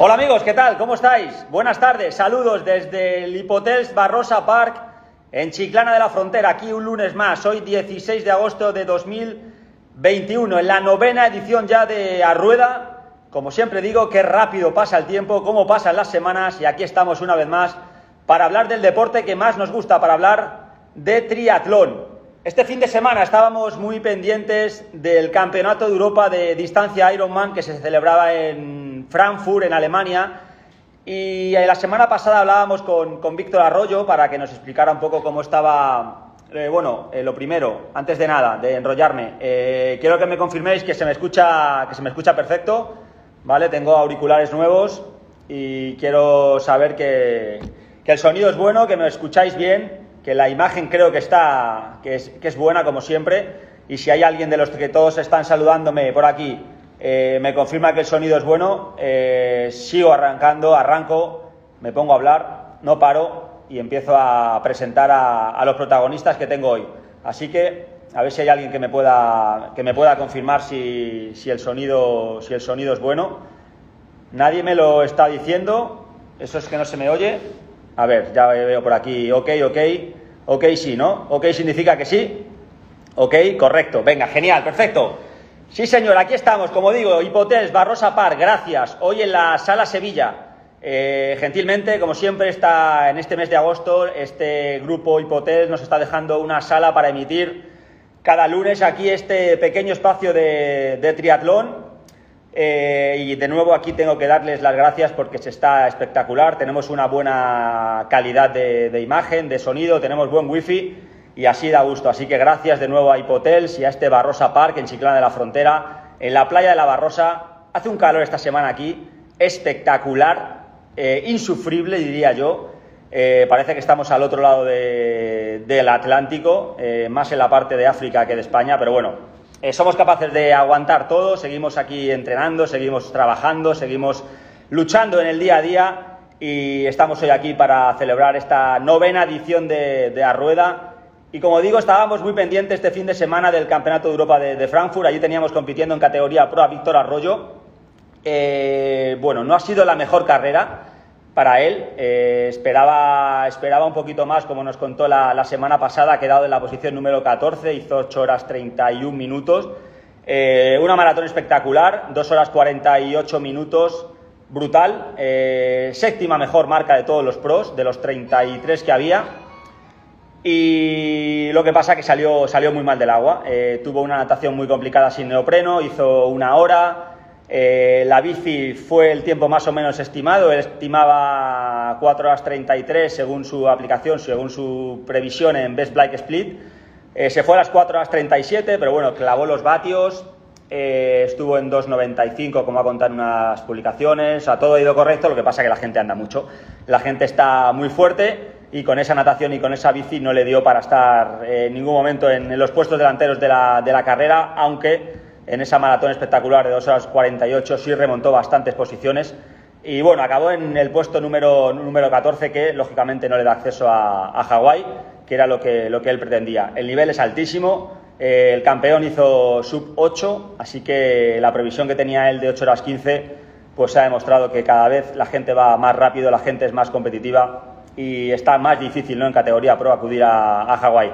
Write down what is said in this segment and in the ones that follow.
Hola amigos, ¿qué tal? ¿Cómo estáis? Buenas tardes, saludos desde el Hipotels Barrosa Park en Chiclana de la Frontera, aquí un lunes más, hoy 16 de agosto de 2021, en la novena edición ya de Arrueda. Como siempre digo, qué rápido pasa el tiempo, cómo pasan las semanas y aquí estamos una vez más para hablar del deporte que más nos gusta, para hablar de triatlón. Este fin de semana estábamos muy pendientes del Campeonato de Europa de distancia Ironman que se celebraba en Frankfurt, en Alemania. Y la semana pasada hablábamos con, Víctor Arroyo para que nos explicara un poco cómo estaba. Eh, bueno, eh, lo primero, antes de nada, de enrollarme, eh, quiero que me confirméis que se me escucha, que se me escucha perfecto, ¿vale? Tengo auriculares nuevos y quiero saber que, que el sonido es bueno, que me escucháis bien que la imagen creo que está, que es, que es buena como siempre, y si hay alguien de los que todos están saludándome por aquí, eh, me confirma que el sonido es bueno, eh, sigo arrancando, arranco, me pongo a hablar, no paro y empiezo a presentar a, los protagonistas que tengo hoy. Así que a ver si hay alguien que me pueda, que me pueda confirmar si, si, el sonido, si el sonido es bueno. Nadie me lo está diciendo, eso es que no se me oye. A ver, ya veo por aquí, ok, ok. Ok, sí, ¿no? Ok significa que sí. Ok, correcto. Venga, genial, perfecto. Sí, señor, aquí estamos, como digo, Hipotels, Barrosa Par, gracias. Hoy en la Sala Sevilla. Eh, gentilmente, como siempre, está en este mes de agosto, este grupo Hipotels nos está dejando una sala para emitir cada lunes aquí este pequeño espacio de triatlón eh, y de nuevo aquí tengo que darles las gracias porque se está espectacular. Tenemos una buena calidad de, imagen, de sonido, tenemos buen wifi y así da gusto. Así que gracias de nuevo a Hipotels y a este Barrosa Park en Chiclana de la Frontera, en la playa de la Barrosa. Hace un calor esta semana aquí espectacular, eh, insufrible diría yo. Eh, parece que estamos al otro lado del Atlántico, más en la parte de África que de España, pero bueno, eh, somos capaces de aguantar todo, seguimos aquí entrenando, seguimos trabajando, seguimos luchando en el día a día y estamos hoy aquí para celebrar esta novena edición de, Arrueda. Y como digo, estábamos muy pendientes este fin de semana del Campeonato de Europa de, Frankfurt. Allí teníamos compitiendo en categoría Pro a Víctor Arroyo. Eh, bueno, no ha sido la mejor carrera, para él. Eh, esperaba, esperaba un poquito más, como nos contó la, semana pasada, ha quedado en la posición número 14, hizo 8 horas 31 minutos. Eh, una maratón espectacular, 2 horas 48 minutos, brutal. Eh, séptima mejor marca de todos los pros, de los 33 que había. Y lo que pasa que salió, salió muy mal del agua. tuvo una natación muy complicada sin neopreno, hizo una hora, eh, la bici fue el tiempo más o menos estimado, él estimaba 4 horas 33 según su aplicación, según su previsión en Best Bike Split. Eh, se fue a las 4 horas 37, pero bueno, clavó los vatios, eh, estuvo en 2.95, como ha contado en unas publicaciones, o todo ha ido correcto, lo que pasa es que la gente anda mucho. La gente está muy fuerte y con esa natación y con esa bici no le dio para estar en ningún momento en, los puestos delanteros de la, de la carrera, aunque en esa maratón espectacular de 2 horas 48 sí remontó bastantes posiciones y bueno, acabó en el puesto número, número 14 que lógicamente no le da acceso a, a Hawái, que era lo que, lo que él pretendía. El nivel es altísimo, eh, el campeón hizo sub 8, así que la previsión que tenía él de 8 horas 15 pues ha demostrado que cada vez la gente va más rápido, la gente es más competitiva y está más difícil ¿no? en categoría pro acudir a, a Hawái.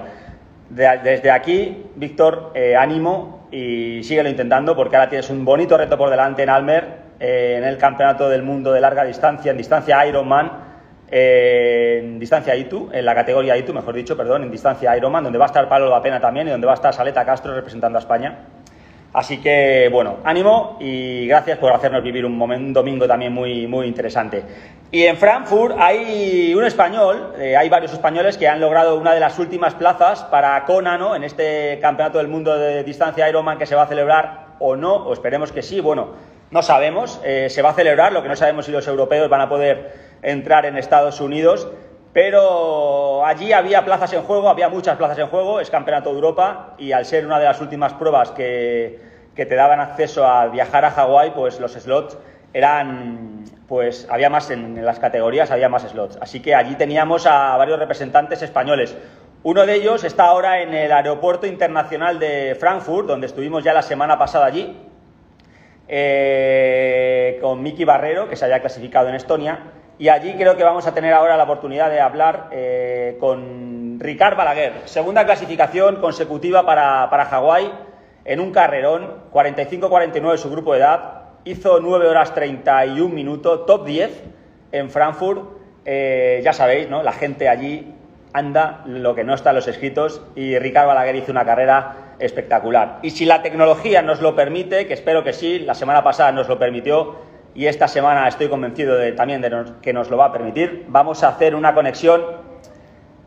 desde aquí, Víctor, eh, ánimo, y síguelo intentando porque ahora tienes un bonito reto por delante en Almer, eh, en el Campeonato del Mundo de Larga Distancia, en distancia Ironman, eh, en distancia ITU, en la categoría ITU, mejor dicho, perdón, en distancia Ironman, donde va a estar Pablo La Pena también y donde va a estar Saleta Castro representando a España. Así que, bueno, ánimo y gracias por hacernos vivir un, momento, domingo también muy, muy interesante. Y en Frankfurt hay un español, eh, hay varios españoles que han logrado una de las últimas plazas para Kona, ¿no? En este Campeonato del Mundo de Distancia Ironman que se va a celebrar o no, o esperemos que sí, bueno, no sabemos, eh, se va a celebrar, lo que no sabemos si los europeos van a poder entrar en Estados Unidos, pero allí había plazas en juego, había muchas plazas en juego, es Campeonato de Europa y al ser una de las últimas pruebas que, te daban acceso a viajar a Hawái, pues los slots eran, pues había más en, las categorías, había más slots. Así que allí teníamos a varios representantes españoles. Uno de ellos está ahora en el Aeropuerto Internacional de Frankfurt, donde estuvimos ya la semana pasada allí. eh, con Miki Barrero, que se había clasificado en Estonia, y allí creo que vamos a tener ahora la oportunidad de hablar eh, con Ricard Balaguer, segunda clasificación consecutiva para, para Hawái en un carrerón, 45-49 su grupo de edad, hizo 9 horas 31 minutos, top 10 en Frankfurt. Eh, ya sabéis, ¿no? La gente allí anda lo que no está en los escritos y Ricardo Balaguer hizo una carrera espectacular. Y si la tecnología nos lo permite, que espero que sí, la semana pasada nos lo permitió y esta semana estoy convencido de, también de que nos lo va a permitir, vamos a hacer una conexión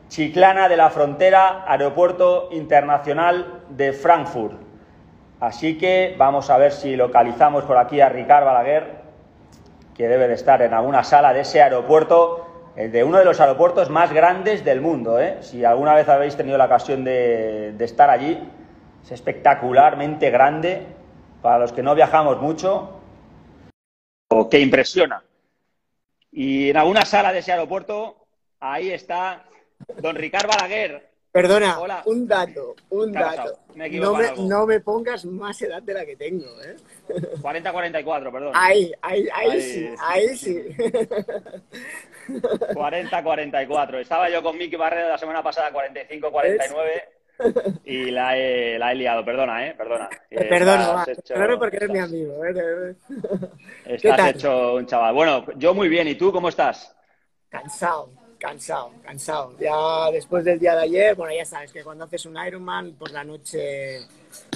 Chiclana de la Frontera, Aeropuerto Internacional de Frankfurt. Así que vamos a ver si localizamos por aquí a Ricardo Balaguer, que debe de estar en alguna sala de ese aeropuerto de uno de los aeropuertos más grandes del mundo. ¿eh? Si alguna vez habéis tenido la ocasión de, estar allí, es espectacularmente grande. Para los que no viajamos mucho, que impresiona. Y en alguna sala de ese aeropuerto, ahí está don Ricardo Balaguer. Perdona, un dato, un dato. no, me, no, me, pongas más edad de la que tengo, ¿eh? 40-44, perdón. Ahí, ahí, ahí, sí, ahí sí. 40-44. Estaba yo con Miki Barrera la semana pasada, 45-49. Y la he, la he liado, perdona, ¿eh? Perdona. Perdona, claro porque eres mi amigo. ¿eh? Estás hecho un chaval. Bueno, yo muy bien. ¿Y tú cómo estás? Cansado, cansado, cansado. Ya después del día de ayer, bueno, ya sabes que cuando haces un Ironman por la noche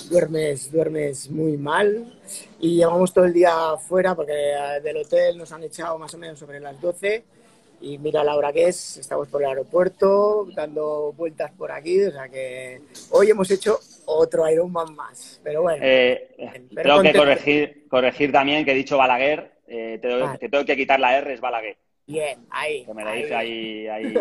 duermes, duermes muy mal y llevamos todo el día fuera porque del hotel nos han echado más o menos sobre las 12 y mira la hora que es, estamos por el aeropuerto dando vueltas por aquí, o sea que hoy hemos hecho otro Ironman más, pero bueno. Eh, tengo que corregir, corregir también que he dicho Balaguer, eh, te, tengo que quitar la R, es Balaguer. Bien, ahí. Que me la dice ahí, ahí,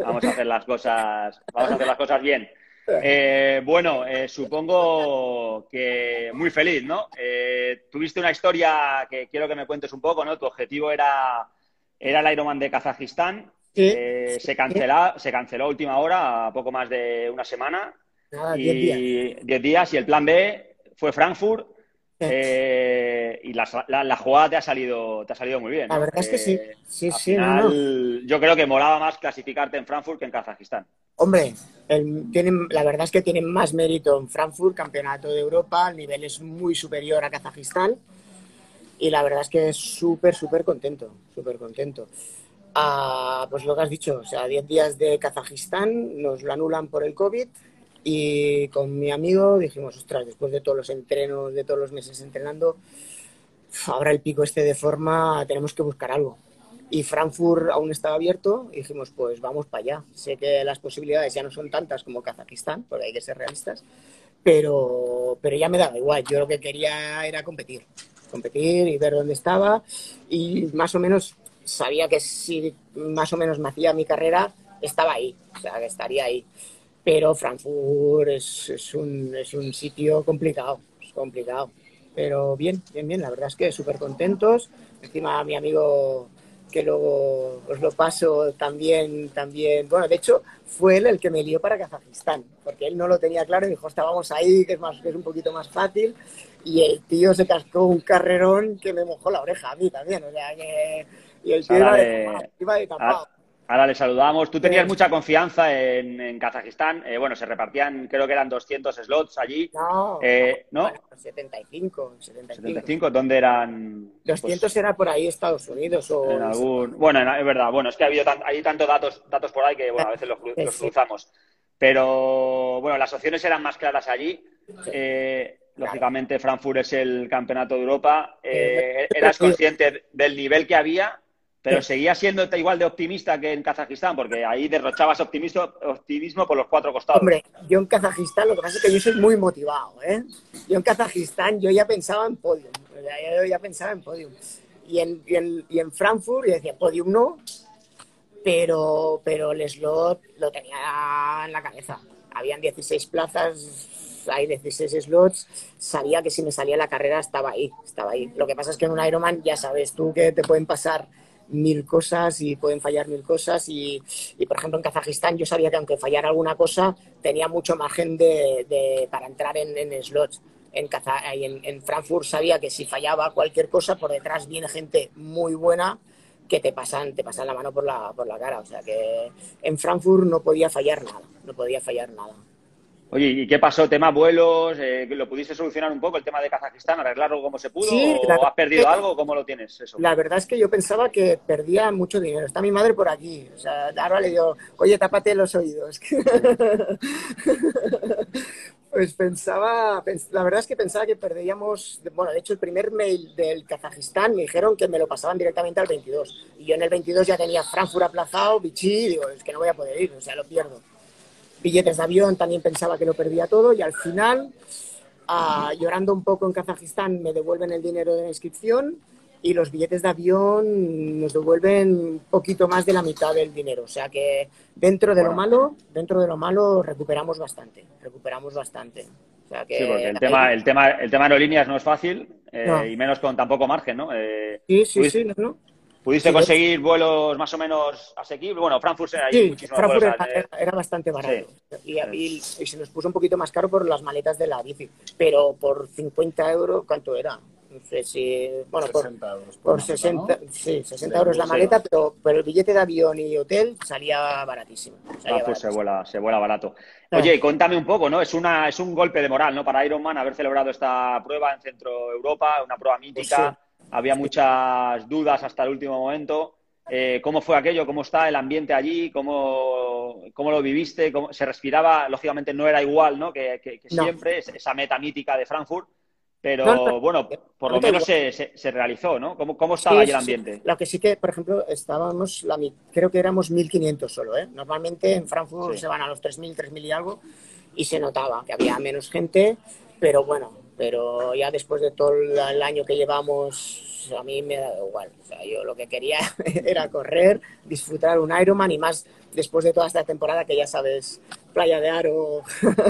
vamos a hacer las cosas, vamos a hacer las cosas bien. Eh, bueno, eh, supongo que muy feliz, ¿no? Eh, tuviste una historia que quiero que me cuentes un poco, ¿no? Tu objetivo era, era el Ironman de Kazajistán. se, canceló, se canceló a última hora, a poco más de una semana. Nada, y, días. Diez días. Y el plan B fue Frankfurt. y la, jugada te ha salido, te ha salido muy bien. La verdad es que sí. Sí, sí, Yo creo que molaba más clasificarte en Frankfurt que en Kazajistán. Hombre, tienen, la verdad es que tienen más mérito en Frankfurt, campeonato de Europa, el nivel es muy superior a Kazajistán y la verdad es que súper, súper contento, súper contento. Ah, pues lo que has dicho, o sea, 10 días de Kazajistán, nos lo anulan por el COVID y con mi amigo dijimos, ostras, después de todos los entrenos, de todos los meses entrenando, ahora el pico este de forma, tenemos que buscar algo y Frankfurt aún estaba abierto y dijimos, pues vamos para allá. Sé que las posibilidades ya no son tantas como Kazajistán, porque hay que ser realistas, pero, pero ya me daba igual. Yo lo que quería era competir, competir y ver dónde estaba y más o menos sabía que si más o menos me hacía mi carrera, estaba ahí, o sea, que estaría ahí. Pero Frankfurt es, un, es un sitio complicado, es complicado. Pero bien, bien, bien, la verdad es que súper contentos. Encima mi amigo que luego os lo paso también, también, bueno, de hecho fue él el que me lió para Kazajistán, porque él no lo tenía claro y dijo, estábamos ahí, que es, más, que es un poquito más fácil, y el tío se cascó un carrerón que me mojó la oreja a mí también, o sea que... Y el tío iba de, iba de tapado. Ahora le saludamos. Tú tenías mucha confianza en, Kazajistán. Eh, bueno, se repartían, creo que eran 200 slots allí. No, eh, ¿no? 75, 75. ¿Dónde eran? 200 pues, era por ahí Estados Unidos o... En algún... Bueno, es verdad. Bueno, es que ha habido hay tantos datos, datos por ahí que bueno, a veces los, cruzamos. Pero bueno, las opciones eran más claras allí. Eh, lógicamente, Frankfurt es el campeonato de Europa. ¿Eras consciente del nivel que había? Pero seguía siendo igual de optimista que en Kazajistán, porque ahí derrochabas optimismo, optimismo por los cuatro costados. Hombre, yo en Kazajistán lo que pasa es que yo soy muy motivado, ¿eh? Yo en Kazajistán yo ya pensaba en podium, yo ya pensaba en podium. Y en, y en, Frankfurt yo decía, podium no, pero, pero el slot lo tenía en la cabeza. Habían 16 plazas, hay 16 slots, sabía que si me salía la carrera estaba ahí, estaba ahí. Lo que pasa es que en un Ironman ya sabes tú que te pueden pasar mil cosas y pueden fallar mil cosas. Y, por ejemplo, en Kazajistán yo sabía que aunque fallara alguna cosa, tenía mucho margen de, para entrar en, slots. en, en, Frankfurt sabía que si fallaba cualquier cosa, por detrás viene gente muy buena que te pasan, te pasan la mano por la, por la cara. O sea que en Frankfurt no podía fallar nada, no podía fallar nada. Oye, ¿y qué pasó? ¿Tema vuelos? Eh, ¿Lo pudiste solucionar un poco el tema de Kazajistán? ¿Arreglarlo como se pudo? ¿O has perdido algo? ¿Cómo lo tienes eso? La verdad es que yo pensaba que perdía mucho dinero. Está mi madre por aquí. O sea, ahora le digo, oye, tápate los oídos. pues pensaba, la verdad es que pensaba que perderíamos, bueno, de hecho el primer mail del Kazajistán me dijeron que me lo pasaban directamente al 22. Y yo en el 22 ya tenía Frankfurt aplazado, Vichy, digo, es que no voy a poder ir, o sea, lo pierdo billetes de avión, también pensaba que lo perdía todo y al final, ah, llorando un poco en Kazajistán, me devuelven el dinero de la inscripción y los billetes de avión nos devuelven un poquito más de la mitad del dinero. O sea que dentro de lo malo, dentro de lo malo recuperamos bastante, recuperamos bastante. sí, porque el tema, el tema, el tema aerolíneas no es fácil eh, y menos con tan poco margen, ¿no? Eh, sí, sí, sí, no. ¿Pudiste conseguir vuelos más o menos asequibles? Bueno, Frankfurt era sí, Frankfurt era, bastante barato. Y, se nos puso un poquito más caro por las maletas de la bici. Pero por 50 euros, ¿cuánto era? No sé si. Bueno, 60 por, euros. Por, 60, sí, 60 euros la maleta, pero, pero, el billete de avión y hotel salía baratísimo. ah, pues se vuela, se vuela barato. Oye, cuéntame un poco, ¿no? Es, una, es un golpe de moral, ¿no? Para Ironman haber celebrado esta prueba en Centro Europa, una prueba mítica. Pues había muchas dudas hasta el último momento. Eh, ¿Cómo fue aquello? ¿Cómo está el ambiente allí? ¿Cómo, cómo lo viviste? ¿Cómo, se respiraba? Lógicamente no era igual ¿no? que, que, siempre, esa meta mítica de Frankfurt. Pero bueno, por lo menos se, se, realizó, ¿no? ¿Cómo, cómo estaba allí el ambiente? Lo que sí que, por ejemplo, estábamos, la, creo que éramos 1.500 solo, ¿eh? Normalmente en Frankfurt se van a los 3.000, 3.000 y algo, y se notaba que había menos gente, pero bueno, pero ya después de todo el año que llevamos, a mí me da igual. O sea, yo lo que quería era correr, disfrutar un Ironman y más después de toda esta temporada que ya sabes, Playa de Aro,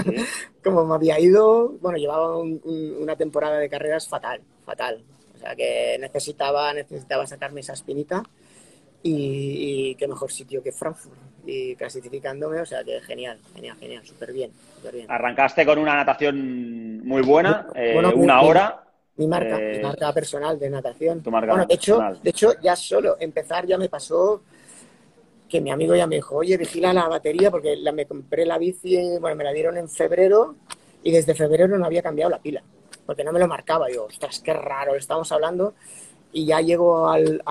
como me había ido. Bueno, llevaba una temporada de carreras fatal, fatal. O sea, que necesitaba, necesitaba sacarme esa espinita y, qué mejor sitio que Frankfurt y clasificándome, o sea que genial, genial, genial, súper bien, bien. Arrancaste con una natación muy buena, eh, una hora. Mi marca, mi eh, marca personal de natación. bueno, de hecho, de hecho, ya solo empezar ya me pasó que mi amigo ya me dijo, oye, vigila la batería, porque la, me compré la bici, bueno, me la dieron en febrero y desde febrero no había cambiado la pila, porque no me lo marcaba. Yo, ostras, qué raro, estamos hablando y ya llego al,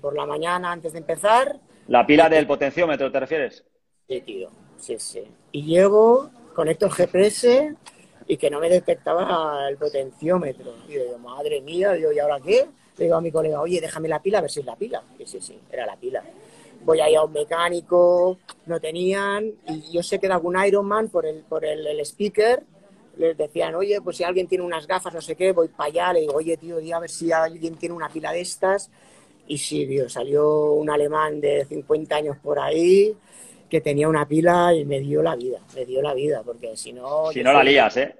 por la mañana antes de empezar. ¿La pila del potenciómetro te refieres? Sí, tío, sí, sí. Y llego, conecto el GPS y que no me detectaba el potenciómetro. Y digo, madre mía, digo, ¿y ahora qué? Le digo a mi colega, oye, déjame la pila a ver si es la pila. Y sí, sí, era la pila. Voy ahí a un mecánico, no tenían, y yo sé que era algún Ironman por el, por el, el speaker, les decían, oye, pues si alguien tiene unas gafas, no sé qué, voy para allá, le digo, oye, tío, di a ver si alguien tiene una pila de estas. Y sí, tío, salió un alemán de 50 años por ahí que tenía una pila y me dio la vida, me dio la vida, porque si no... Si no la lías, ¿eh?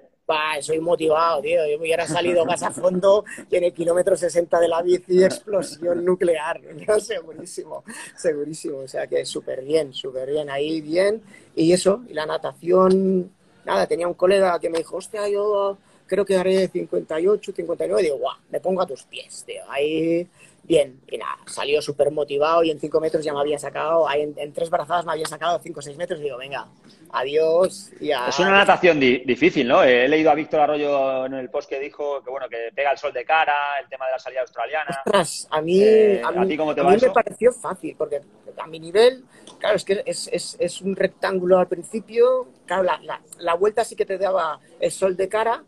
soy motivado, tío. Yo me hubiera salido más a fondo y en el kilómetro 60 de la bici explosión nuclear. ¿no? Segurísimo, segurísimo. O sea que súper bien, súper bien. Ahí bien. Y eso, y la natación nada, tenía un colega que me dijo, hostia, yo creo que haré 58, 59, y digo, guau, me pongo a tus pies, tío, ahí, bien, y nada, salió súper motivado y en 5 metros ya me había sacado, ahí en, tres brazadas me había sacado 5 o 6 metros y digo, venga, adiós. Y Es una natación difícil, ¿no? He leído a Víctor Arroyo en el post que dijo que, bueno, que pega el sol de cara, el tema de la salida australiana. Ostras, a mí, eh, a mí, cómo te a mí me pareció fácil, porque a mi nivel, claro, es que es, es, es un rectángulo al principio, claro, la, la, la, vuelta sí que te daba el sol de cara,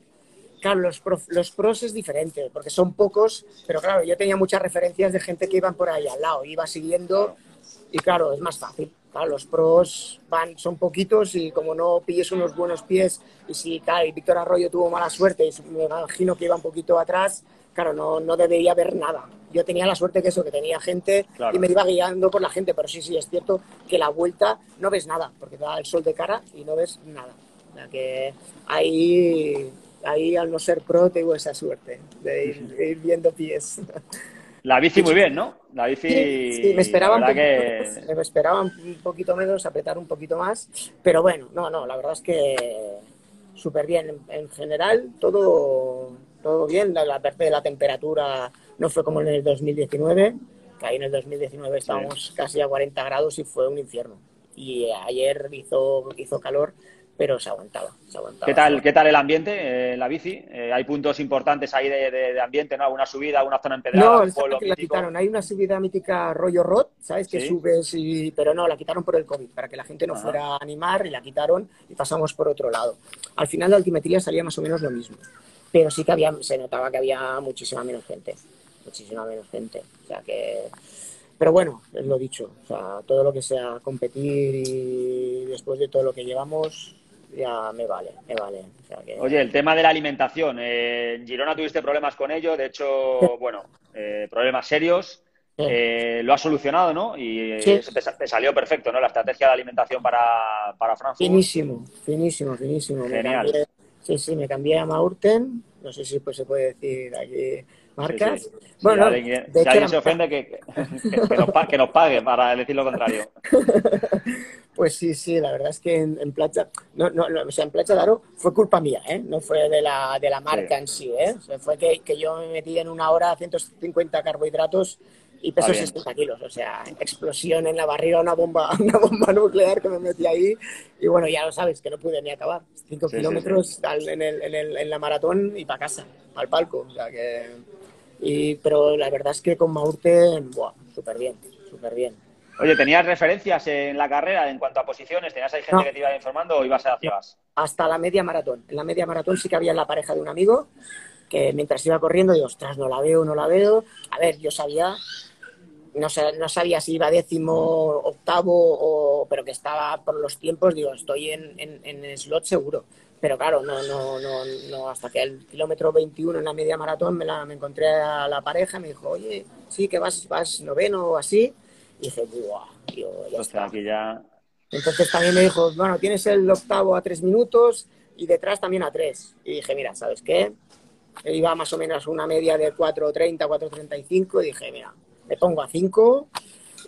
claro, los, los pros es diferente, porque son pocos, pero claro, yo tenía muchas referencias de gente que iban por ahí al lado, iba siguiendo y claro, es más fácil. Claro, los pros van, son poquitos y como no pilles unos buenos pies y si claro, Víctor Arroyo tuvo mala suerte y me imagino que iba un poquito atrás, claro, no, no debería haber nada. Yo tenía la suerte que eso, que tenía gente y me iba guiando por la gente, pero sí, sí, es cierto que la vuelta no ves nada, porque te da el sol de cara y no ves nada. O sea que ahí, ahí al no ser pro tengo esa suerte de ir, viendo pies. La bici muy bien, ¿no? La bici. Sí, me esperaban me esperaban un poquito menos, apretar un poquito más, pero bueno, no, no, la verdad es que súper bien. En, general, todo, todo bien. La, parte de la temperatura no fue como en el 2019, que ahí en el 2019 estábamos casi a 40 grados y fue un infierno. Y ayer hizo, hizo calor pero se aguantaba, se aguantaba. ¿Qué tal, ¿qué tal el ambiente en la bici? Eh, ¿Hay puntos importantes ahí de, ambiente, no? ¿Alguna subida, alguna zona empedrada? No, que la quitaron. Hay una subida mítica rollo rot, ¿sabes? Que subes y... Pero no, la quitaron por el COVID, para que la gente no fuera a animar y la quitaron y pasamos por otro lado. Al final la altimetría salía más o menos lo mismo, pero sí que había, se notaba que había muchísima menos gente, muchísima menos gente. O sea que... Pero bueno, es lo dicho, o sea, todo lo que sea competir y después de todo lo que llevamos, ya me vale, me vale. Oye, el tema de la alimentación, eh, en Girona tuviste problemas con ello, de hecho, bueno, eh, problemas serios. Eh, lo has solucionado, ¿no? Y te, salió perfecto, ¿no? La estrategia de alimentación para, para Frankfurt. Finísimo, finísimo, finísimo. Genial. sí, sí, me cambié a Maurten, no sé si pues se puede decir aquí marcas. Bueno, si alguien, se ofende, que, que, nos, pague para decir lo contrario. Pues sí, sí, la verdad es que en, en Playa, no, no, o sea, en Playa Daro fue culpa mía, ¿eh? No fue de la, de la marca en sí, ¿eh? fue que, que, yo me metí en una hora 150 carbohidratos y peso 60 kilos, o sea, explosión en la barriga, una bomba, una bomba nuclear que me metí ahí y bueno, ya lo sabes, que no pude ni acabar. 5 kilómetros En, el, en, el, en, la maratón y para casa, al palco, o sea que... Y, pero la verdad es que con Maurte, súper bien, súper bien. Oye, ¿tenías referencias en la carrera en cuanto a posiciones? ¿Tenías ahí gente que te iba informando o ibas a ciegas? Hasta la media maratón. En la media maratón sí que había la pareja de un amigo que mientras iba corriendo, digo, ostras, no la veo, no la veo. A ver, yo sabía, no, no sabía si iba décimo, octavo, o, pero que estaba por los tiempos, digo, estoy en, en, slot seguro. Pero claro, no, no, no, no, hasta que el kilómetro 21 en la media maratón me, la, me encontré a la pareja, me dijo, oye, sí, que vas, vas noveno o así y dije, ya Aquí ya... Entonces también me dijo, bueno, tienes el octavo a tres minutos y detrás también a tres. Y dije, mira, ¿sabes qué? Iba más o menos una media de 4.30, 4.35 y dije, mira, me pongo a 5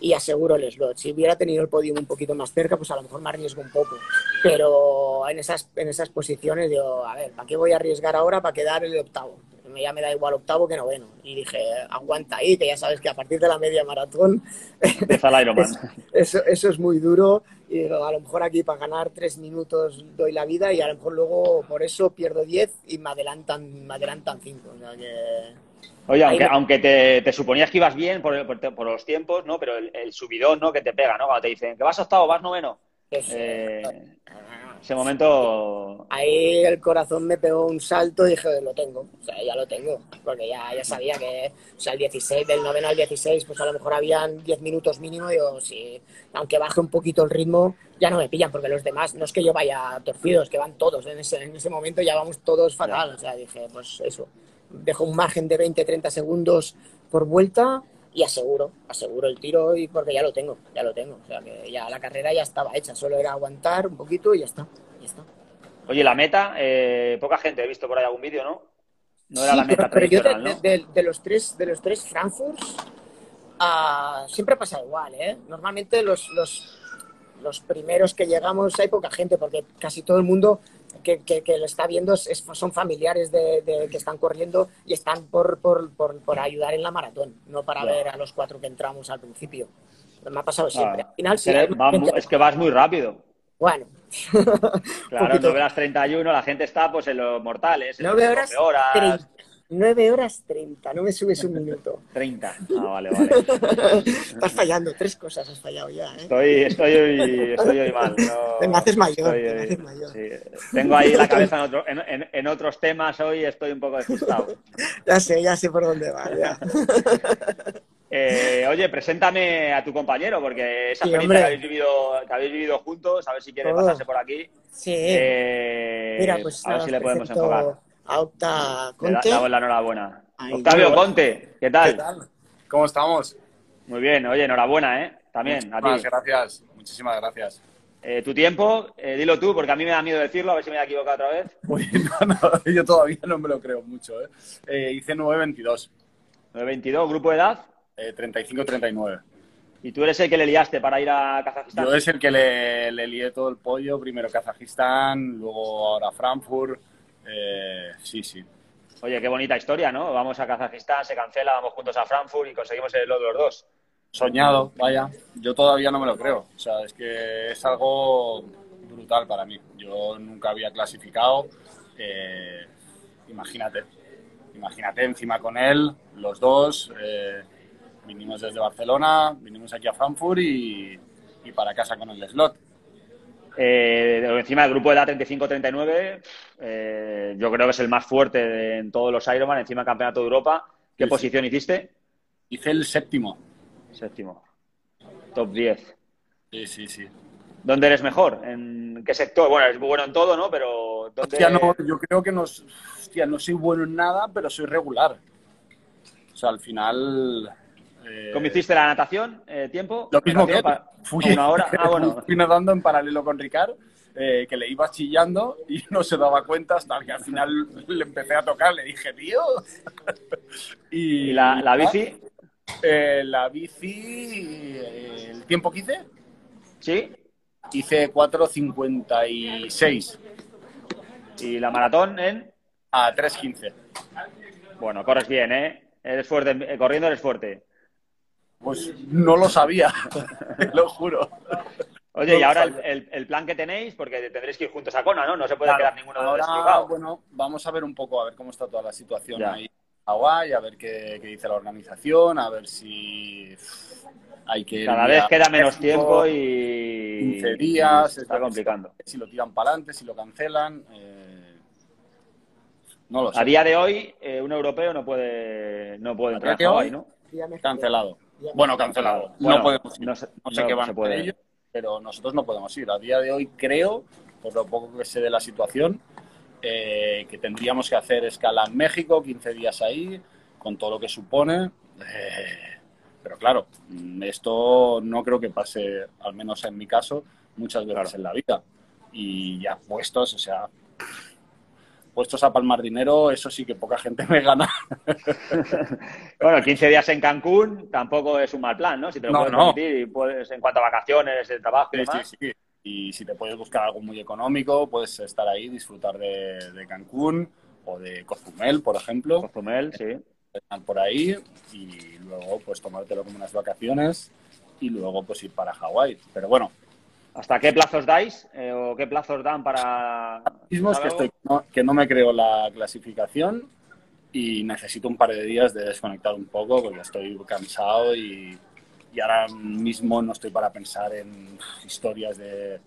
y aseguro el slot. Si hubiera tenido el podio un poquito más cerca, pues a lo mejor me arriesgo un poco. Pero en esas, en esas posiciones digo, a ver, ¿para qué voy a arriesgar ahora para quedar el octavo? ya me da igual octavo que noveno. Y dije, aguanta ahí, que ya sabes que a partir de la media maratón Empieza el Ironman. eso, eso es muy duro y a lo mejor aquí para ganar tres minutos doy la vida y a lo mejor luego por eso pierdo diez y me adelantan, me adelantan cinco. Oye, aunque, aunque te, te, suponías que ibas bien por, por, los tiempos, ¿no? Pero el, el, subidón, ¿no? Que te pega, ¿no? Cuando te dicen que vas octavo, vas noveno. Eh, ese momento. Ahí el corazón me pegó un salto y dije, lo tengo, o sea, ya lo tengo, porque ya, ya sabía que, o sea, el 16, del noveno al 16, pues a lo mejor habían 10 minutos mínimo, y si, aunque baje un poquito el ritmo, ya no me pillan, porque los demás, no es que yo vaya torcido, es que van todos, en ese, en ese momento ya vamos todos fatal, o sea, dije, pues eso, dejo un margen de 20, 30 segundos por vuelta y aseguro, aseguro el tiro y porque ya lo tengo, ya lo tengo. O sea que ya la carrera ya estaba hecha, solo era aguantar un poquito y ya está. Ya está. Oye, la meta, eh, poca gente he visto por ahí algún vídeo, ¿no? No era la meta pero, yo de, los tres, de los tres Frankfurt, uh, siempre pasa igual, ¿eh? Normalmente los, los, los primeros que llegamos hay poca gente porque casi todo el mundo que, que, lo está viendo son familiares de, que están corriendo y están por, por, por, ayudar en la maratón, no para ver a los cuatro que entramos al principio. Me ha pasado siempre. Al final, sí, es que vas muy rápido. Bueno. claro, 9 horas 31, la gente está pues en los mortales. En 9 horas, horas. 9 horas 30, no me subes un minuto. 30, ah, vale, vale. Estás fallando, tres cosas has fallado ya, ¿eh? Estoy, estoy, hoy, estoy hoy mal. No, me haces mayor, me haces mayor. Sí. Tengo ahí la cabeza en, otro, en, en, en, otros temas hoy, estoy un poco despistado. ya sé, ya sé por dónde va, ya. Eh, oye, preséntame a tu compañero, porque esa experiencia que habéis, vivido, que habéis vivido juntos, a ver si quiere pasarse por aquí. Sí. Eh, Mira, pues a ver si le podemos enfocar a Octa Conte. Le damos la enhorabuena. Octavio Conte, ¿qué tal? ¿Cómo estamos? Muy bien, oye, enhorabuena, ¿eh? También, a ti. gracias, muchísimas gracias. Eh, tu tiempo, eh, dilo tú, porque a mí me da miedo decirlo, a ver si me he equivocado otra vez. no, no, yo todavía no me lo creo mucho, ¿eh? eh hice 9.22. 9.22, ¿grupo de edad? 35-39. Y tú eres el que le liaste para ir a Kazajistán. Yo es el que le, le lié todo el pollo, primero Kazajistán, luego ahora Frankfurt. Eh, sí, sí. Oye, qué bonita historia, ¿no? Vamos a Kazajistán, se cancela, vamos juntos a Frankfurt y conseguimos el de los dos. Soñado, vaya. Yo todavía no me lo creo. O sea, es que es algo brutal para mí. Yo nunca había clasificado. Eh, imagínate, imagínate encima con él, los dos. Eh, vinimos desde Barcelona, vinimos aquí a Frankfurt y, y para casa con el slot. Eh, encima del grupo de la 35-39, eh, yo creo que es el más fuerte de- en todos los Ironman, encima Campeonato de Europa. ¿Qué Sí, sí. posición hiciste? Hice el séptimo. Séptimo. Top 10. Sí, sí, sí. ¿Dónde eres mejor? ¿En qué sector? Bueno, eres bueno en todo, ¿no? Pero ¿dónde... Hostia, no, yo creo que no, hostia, no soy bueno en nada, pero soy regular. O sea, al final... eh, ¿Cómo hiciste la natación? Eh, ¿Tiempo? Lo mismo que él. ¿Natación pa- Fui, una hora. Ah, bueno. fui nadando en paralelo con Ricard, eh, que le iba chillando y no se daba cuenta hasta que al final le empecé a tocar. Le dije, tío. ¿Y la, la bici? Eh, la bici, eh, el tiempo que hice, ¿Sí? hice 4.56 ¿Y la maratón en...? a 3.15. Bueno, corres bien, ¿eh? Eres fuerte. eh, Corriendo eres fuerte. Pues no lo sabía, lo juro. Oye, No y ahora el, sabía. el- el plan que tenéis, porque tendréis que ir juntos a Kona, ¿no? No se puede Claro, quedar ninguno ahora, desligado. bueno, vamos a ver un poco, a ver cómo está toda la situación Ya. ahí en Hawái, a ver qué, qué dice la organización, a ver si hay que Cada vez queda menos tiempo y... 15 días, y está complicando. Si lo tiran para adelante, si lo cancelan, eh, no lo sé. A día de hoy, eh, un europeo no puede, no puede entrar a Hawái, ¿no? Cancelado. Bueno, cancelado. Bueno, no podemos ir. no sé no qué van a ellos, pero nosotros no podemos ir. A día de hoy creo, por lo poco que sé de la situación, eh, que tendríamos que hacer escala en México, 15 días ahí, con todo lo que supone. Eh, pero claro, esto no creo que pase, al menos en mi caso, muchas veces Claro. en la vida. Y ya puestos, o sea, puestos a palmar dinero, eso sí que poca gente me gana. Bueno, 15 días en Cancún tampoco es un mal plan, ¿no? Si te lo No, puedes no. permitir y puedes, en cuanto a vacaciones, de trabajo y Sí, demás. sí, sí. Y si te puedes buscar algo muy económico, puedes estar ahí, disfrutar de, de Cancún o de Cozumel, por ejemplo, Cozumel, sí. por ahí y luego pues tomártelo como unas vacaciones y luego pues ir para Hawái. Pero bueno, ¿Hasta qué plazos dais eh, o qué plazos dan para...? mismo es que, estoy, no, que no me creo la clasificación y necesito un par de días de desconectar un poco porque estoy cansado y, y ahora mismo no estoy para pensar en historias de,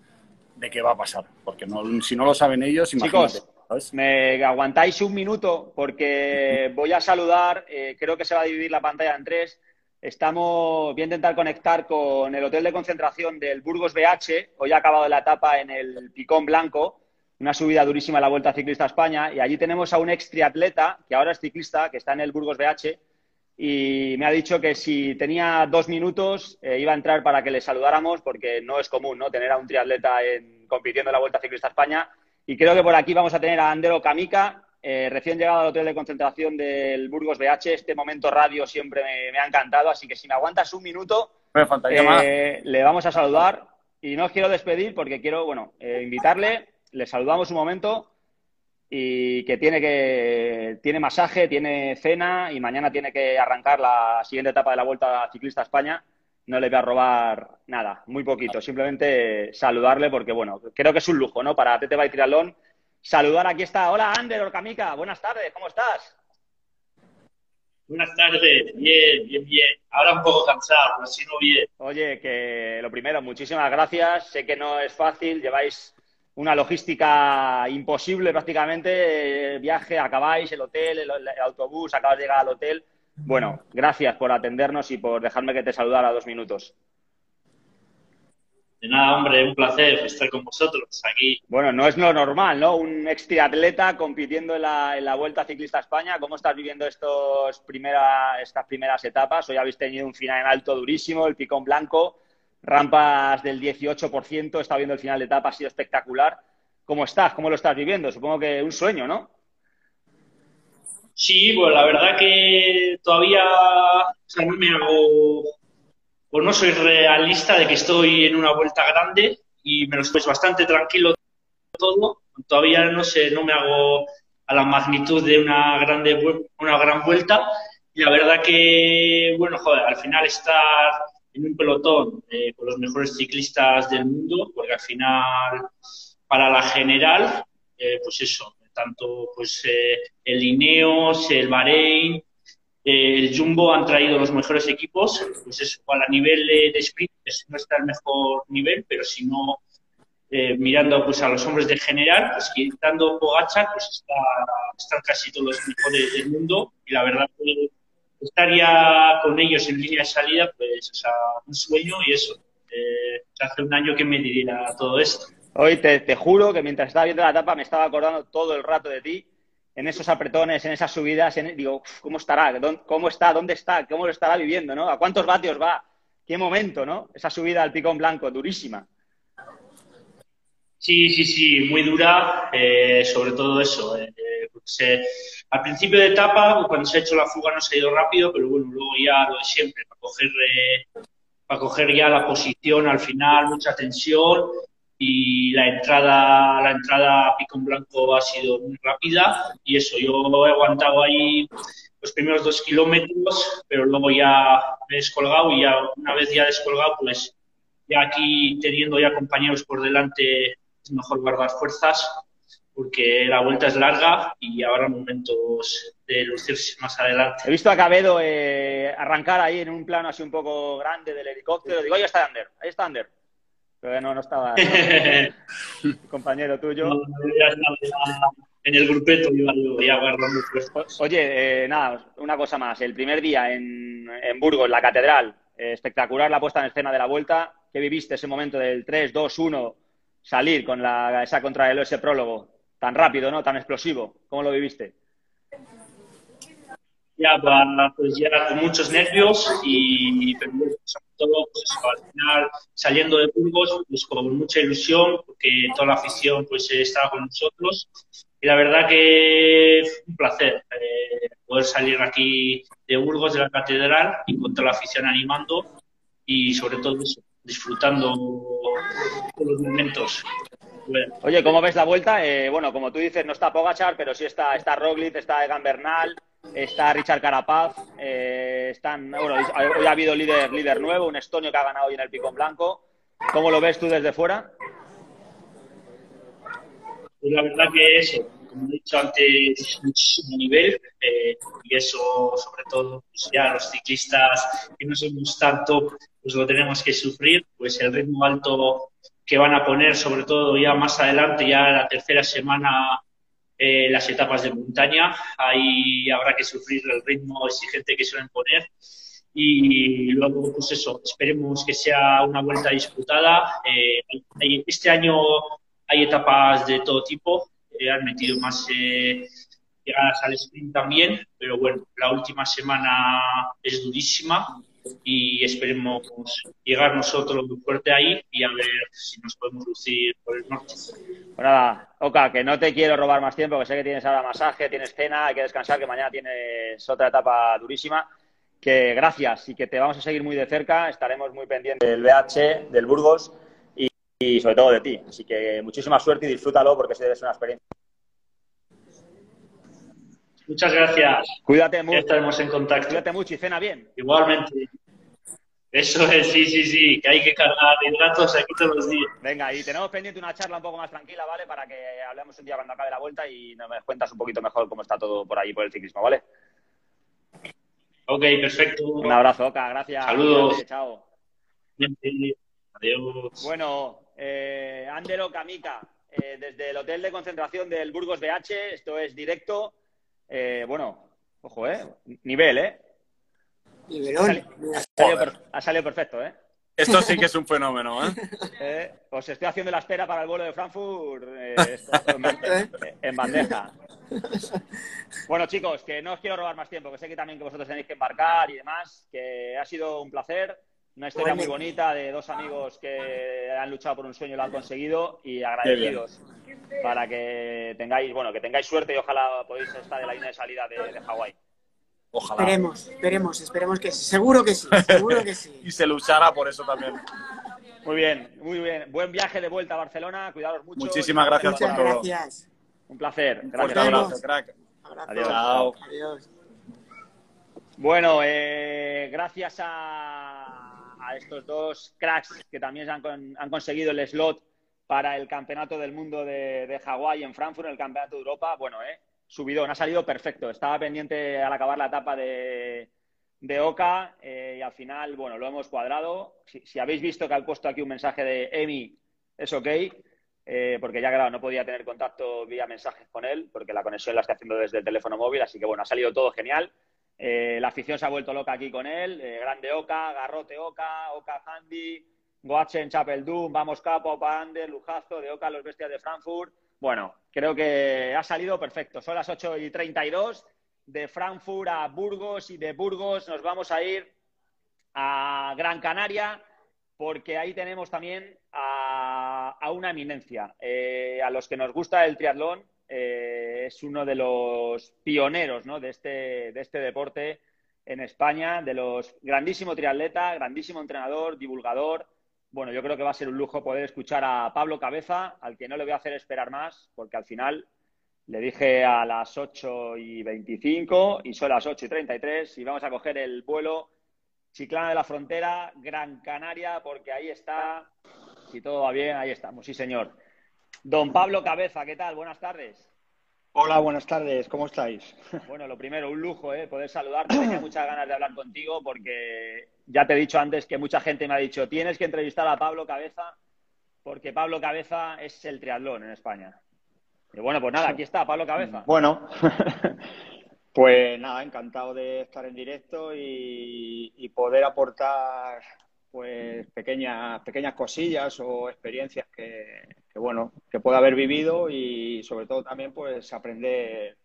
de qué va a pasar, porque no, si no lo saben ellos, imagínate. Chicos, ¿sabes? me aguantáis un minuto porque voy a saludar, eh, creo que se va a dividir la pantalla en tres. Estamos, voy a intentar conectar con el hotel de concentración del Burgos BH. Hoy ha acabado la etapa en el Picón Blanco, una subida durísima a la Vuelta Ciclista a España. Y allí tenemos a un ex triatleta, que ahora es ciclista, que está en el Burgos BH. Y me ha dicho que si tenía dos minutos eh, iba a entrar para que le saludáramos, porque no es común ¿no? tener a un triatleta en- compitiendo en la Vuelta Ciclista a España. Y creo que por aquí vamos a tener a Andero Kamika, eh, recién llegado al hotel de concentración del Burgos BH. Este momento radio siempre me, me ha encantado, así que si me aguantas un minuto, Me faltaría más. eh, le vamos a saludar. Y no os quiero despedir porque quiero, bueno, eh, invitarle, le saludamos un momento y que tiene que tiene masaje, tiene cena y mañana tiene que arrancar la siguiente etapa de la Vuelta Ciclista a España. No le voy a robar nada, muy poquito. Simplemente saludarle porque, bueno, creo que es un lujo, ¿no? Para Tete by Triatlón saludar. Aquí está. Hola, Ander Orcamica. Buenas tardes, ¿cómo estás? Buenas tardes, bien, bien, bien. Ahora un poco cansado, pero si no bien. Oye, que lo primero, muchísimas gracias. Sé que no es fácil, lleváis una logística imposible prácticamente. eh, Viaje, acabáis, el hotel, el, el autobús, acabas de llegar al hotel. Bueno, gracias por atendernos y por dejarme que te saludara dos minutos. De nada, hombre, un placer estar con vosotros aquí. Bueno, no es lo normal, ¿no? Un ex triatleta compitiendo en la, en la Vuelta Ciclista a España. ¿Cómo estás viviendo estos primera, estas primeras etapas? Hoy habéis tenido un final en alto durísimo, el picón blanco, rampas del 18%. He estado viendo el final de etapa, ha sido espectacular. ¿Cómo estás? ¿Cómo lo estás viviendo? Supongo que un sueño, ¿no? Sí, pues la verdad que todavía o sea, no me hago pues no soy realista de que estoy en una vuelta grande y me lo estoy bastante tranquilo todo. Todavía no sé, no me hago a la magnitud de una grande una gran vuelta y la verdad que bueno, joder, al final estar en un pelotón eh, con los mejores ciclistas del mundo, porque al final para la general, eh, pues eso, tanto pues eh, el Ineos, el Bahrein, el Jumbo han traído los mejores equipos, pues eso, a nivel de, sprint pues, no está el mejor nivel, pero si no, eh, mirando pues a los hombres de general, pues quitando Pogacar, pues está, están casi todos los mejores del mundo y la verdad que estaría con ellos en línea de salida, pues o sea, un sueño y eso. Eh, hace un año que me diría todo esto. Hoy te, te juro que mientras estaba viendo la etapa me estaba acordando todo el rato de ti en esos apretones, en esas subidas, digo, ¿cómo estará? ¿Cómo está? ¿Dónde está? ¿Cómo lo estará viviendo? ¿no? ¿A cuántos vatios va? ¿Qué momento, no? Esa subida al picón blanco, durísima. Sí, sí, sí, muy dura, eh, sobre todo eso. Eh, al principio de etapa, cuando se ha hecho la fuga, no se ha ido rápido, pero bueno, luego ya lo de siempre, para coger, eh, para coger ya la posición al final, mucha tensión y la entrada, la entrada a Picón Blanco ha sido muy rápida y eso, yo he aguantado ahí los primeros dos kilómetros, pero luego ya me he descolgado y ya una vez ya descolgado, pues ya aquí teniendo ya compañeros por delante es mejor guardar fuerzas porque la vuelta es larga y habrá momentos de lucirse más adelante. He visto a Cabedo eh, arrancar ahí en un plano así un poco grande del helicóptero. Digo, ahí está Ander, ahí está Ander. Pero no, no estaba. compañero tuyo. en el grupeto iba ya guardando Oye, eh, nada, una cosa más. El primer día en, en Burgos, la catedral, eh, espectacular la puesta en escena de la vuelta. ¿Qué viviste ese momento del 3, 2, 1? Salir con la, esa contra ese prólogo tan rápido, ¿no? Tan explosivo. ¿Cómo lo viviste? Ya, pues ya con muchos nervios y pero, sobre todo pues al final saliendo de Burgos pues con mucha ilusión porque toda la afición pues estaba con nosotros. Y la verdad que fue un placer eh, poder salir aquí de Burgos de la catedral y con toda la afición animando y sobre todo disfrutando los momentos. Oye, ¿cómo ves la vuelta? Eh, bueno, como tú dices, no está Pogachar, pero sí está, está Roglic, está Egan Bernal, está Richard Carapaz, eh, están, bueno, hoy ha habido líder, líder nuevo, un estonio que ha ganado hoy en el Picón Blanco. ¿Cómo lo ves tú desde fuera? Pues la verdad que eso, como he dicho antes, muchísimo nivel eh, y eso, sobre todo, pues ya los ciclistas que no somos tanto, pues lo tenemos que sufrir, pues el ritmo alto que van a poner, sobre todo ya más adelante, ya la tercera semana, eh, las etapas de montaña. Ahí habrá que sufrir el ritmo exigente que suelen poner. Y luego, pues eso, esperemos que sea una vuelta disputada. Eh, este año hay etapas de todo tipo. Eh, han metido más llegadas al sprint también, pero bueno, la última semana es durísima y esperemos llegar nosotros fuerte ahí y a ver si nos podemos lucir por el norte. Pues nada, Oka, que no te quiero robar más tiempo, que sé que tienes ahora masaje, tienes cena, hay que descansar, que mañana tienes otra etapa durísima. Que gracias y que te vamos a seguir muy de cerca, estaremos muy pendientes del BH, del Burgos y, y sobre todo de ti. Así que muchísima suerte y disfrútalo porque sé que es una experiencia. Muchas gracias. Cuídate mucho. estaremos en contacto. Cuídate mucho y cena bien. Igualmente. Eso es, sí, sí, sí, que hay que cargar hidratos aquí todos los días. Venga, y tenemos pendiente una charla un poco más tranquila, ¿vale? Para que hablemos un día cuando acabe la vuelta y nos cuentas un poquito mejor cómo está todo por ahí, por el ciclismo, ¿vale? Ok, perfecto. Un abrazo, Oca, gracias. Saludos. chao. Adiós. Bueno, eh, Andero Kamika, eh, desde el hotel de concentración del Burgos BH, esto es directo eh, bueno, ojo, ¿eh? Nivel, ¿eh? Nivelón. Ha salido, perfecto, ¿eh? Esto sí que es un fenómeno, ¿eh? ¿eh? Os estoy haciendo la espera para el vuelo de Frankfurt eh, en, bandeja. Bueno, chicos, que no os quiero robar más tiempo, que sé que también que vosotros tenéis que embarcar y demás, que ha sido un placer. Una historia muy bonita de dos amigos que han luchado por un sueño y lo han conseguido y agradecidos para que tengáis, bueno, que tengáis suerte y ojalá podáis estar en la línea de salida de, de Hawái. Ojalá. Esperemos, esperemos, esperemos que sí. Seguro que sí, seguro que sí. y se luchará por eso también. Muy bien, muy bien. Buen viaje de vuelta a Barcelona. Cuidados mucho. Muchísimas gracias por todo. gracias. Un placer. Un Gracias. fuerte abrazo, crack. Abrazo. Adiós. Chao. Adiós. Bueno, eh, gracias a, a estos dos cracks que también han, han conseguido el slot para el Campeonato del Mundo de, de Hawái en Frankfurt, el Campeonato de Europa. Bueno, eh, subidón, ha salido perfecto. Estaba pendiente al acabar la etapa de, de Oca eh, y al final, bueno, lo hemos cuadrado. Si, si habéis visto que han puesto aquí un mensaje de Emi, es ok. eh, porque ya, claro, no podía tener contacto vía mensajes con él, porque la conexión la está haciendo desde el teléfono móvil, así que bueno, ha salido todo genial. Eh, la afición se ha vuelto loca aquí con él. eh, grande Oca, Garrote Oca, Oca Handy, Goachen Chapel Doom, Vamos Capo, Opa Ander, Lujazo, de Oca, Los Bestias de Frankfurt. Bueno, creo que ha salido perfecto. Son las 8 y 32. De Frankfurt a Burgos y de Burgos nos vamos a ir a Gran Canaria porque ahí tenemos también a, a una eminencia. Eh, a los que nos gusta el triatlón, eh, es uno de los pioneros ¿no? de, este, de este deporte en España, de los grandísimo triatleta, grandísimo entrenador, divulgador. Bueno, yo creo que va a ser un lujo poder escuchar a Pablo Cabeza, al que no le voy a hacer esperar más, porque al final le dije a las 8 y 25 y son las 8 y 33 y vamos a coger el vuelo Chiclana de la Frontera, Gran Canaria, porque ahí está, si todo va bien, ahí estamos, sí señor. Don Pablo Cabeza, ¿qué tal? Buenas tardes. Hola, buenas tardes, ¿cómo estáis? Bueno, lo primero, un lujo, ¿eh? Poder saludarte. Tenía muchas ganas de hablar contigo porque ya te he dicho antes que mucha gente me ha dicho, tienes que entrevistar a Pablo Cabeza porque Pablo Cabeza es el triatlón en España. Y bueno, pues nada, aquí está Pablo Cabeza. Bueno, pues nada, encantado de estar en directo y, y poder aportar pues pequeñas, pequeñas cosillas o experiencias que, que, bueno, que pueda haber vivido y sobre todo también pues aprender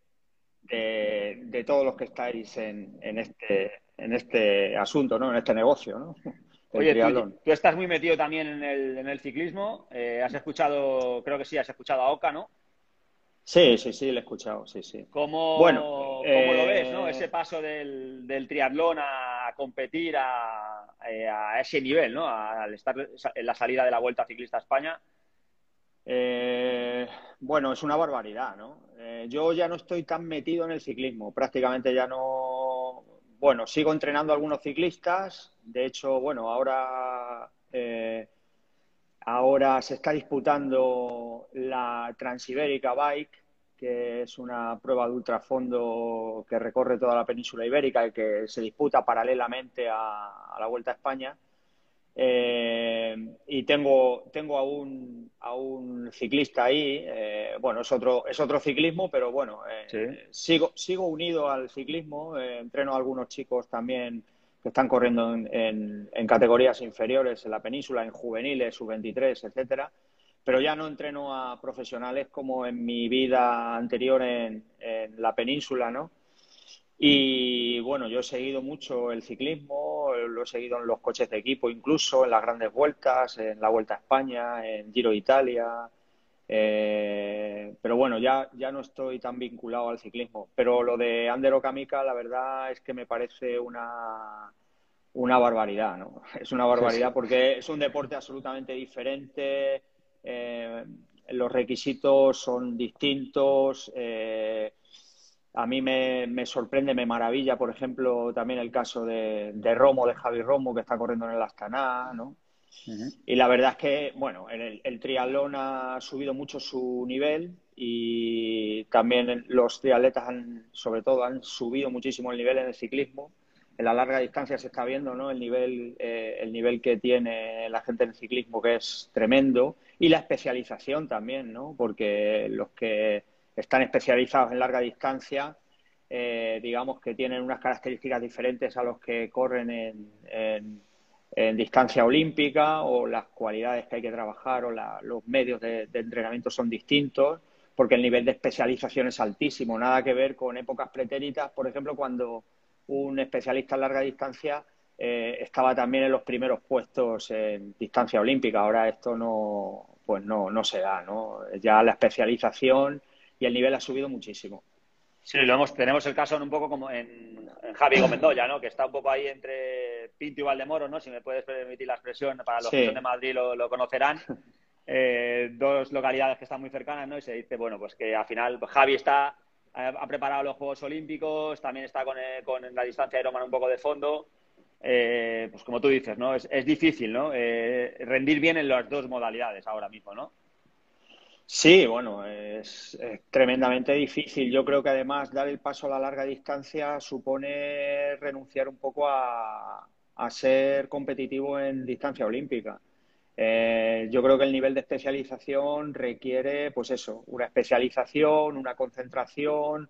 de, de todos los que estáis en, en este en este asunto, ¿no? En este negocio, ¿no? Oye, tú, tú estás muy metido también en el, en el ciclismo. Eh, has escuchado, creo que sí, has escuchado a Oca, ¿no? Sí, sí, sí, lo he escuchado, sí, sí. ¿Cómo, Bueno, cómo lo eh, ves, ¿no? Ese paso del, del triatlón a competir a, eh, a ese nivel, ¿no? Al estar en la salida de la Vuelta Ciclista a España. Eh, bueno, es una barbaridad, ¿no? Eh, yo ya no estoy tan metido en el ciclismo, prácticamente ya no. Bueno, sigo entrenando a algunos ciclistas. De hecho, bueno, ahora, eh, ahora se está disputando la Transibérica Bike, que es una prueba de ultrafondo que recorre toda la península ibérica y que se disputa paralelamente a, a la Vuelta a España. Eh, y tengo, tengo a, un, a un ciclista ahí, eh, bueno, es otro, es otro ciclismo, pero bueno, eh, Sí. sigo, sigo unido al ciclismo, eh, entreno a algunos chicos también que están corriendo en, en- en categorías inferiores en la península, en juveniles, sub-23, etcétera, pero ya no entreno a profesionales como en mi vida anterior en, en la península, ¿no? Y bueno, yo he seguido mucho el ciclismo, lo he seguido en los coches de equipo, incluso en las grandes vueltas, en la Vuelta a España, en Giro de Italia. eh, pero bueno, ya, ya no estoy tan vinculado al ciclismo. Pero lo de Ander Okamika, la verdad es que me parece una, una barbaridad, ¿no? Es una barbaridad porque es un deporte absolutamente diferente, eh, los requisitos son distintos. eh, a mí me, me sorprende, me maravilla, por ejemplo, también el caso de, de Romo, de Javi Romo, que está corriendo en el Astana, ¿no? Y la verdad es que, bueno, el, el triatlón ha subido mucho su nivel y también los triatletas han, sobre todo, han subido muchísimo el nivel en el ciclismo. En la larga distancia se está viendo, ¿no? El nivel, eh, el nivel que tiene la gente en el ciclismo, que es tremendo, y la especialización también, ¿no? Porque los que están especializados en larga distancia, eh, digamos que tienen unas características diferentes a los que corren en, distancia olímpica o las cualidades que hay que trabajar o la- los medios de, de entrenamiento son distintos porque el nivel de especialización es altísimo. Nada que ver con épocas pretéritas, por ejemplo, cuando un especialista en larga distancia eh, estaba también en los primeros puestos en distancia olímpica. Ahora esto no, pues no, no se da, ¿no? Ya la especialización y el nivel ha subido muchísimo. Sí, lo hemos, tenemos el caso en un poco como en, Javi Gomendoya, ¿no? Que está un poco ahí entre Pinto y Valdemoro, ¿no? Si me puedes permitir la expresión, para los que son de Madrid lo, conocerán. Eh, dos localidades que están muy cercanas, ¿no? Y se dice, bueno, pues que al final Javi está, ha preparado los Juegos Olímpicos, también está con, eh, con la distancia de un poco de fondo. Eh, pues como tú dices, ¿no? Es, es difícil, ¿no? rendir bien en las dos modalidades ahora mismo, ¿no? Sí, bueno, es, tremendamente difícil. Yo creo que además dar el paso a la larga distancia supone renunciar un poco a, ser competitivo en distancia olímpica. Eh, yo creo que el nivel de especialización requiere, pues eso, una especialización, una concentración,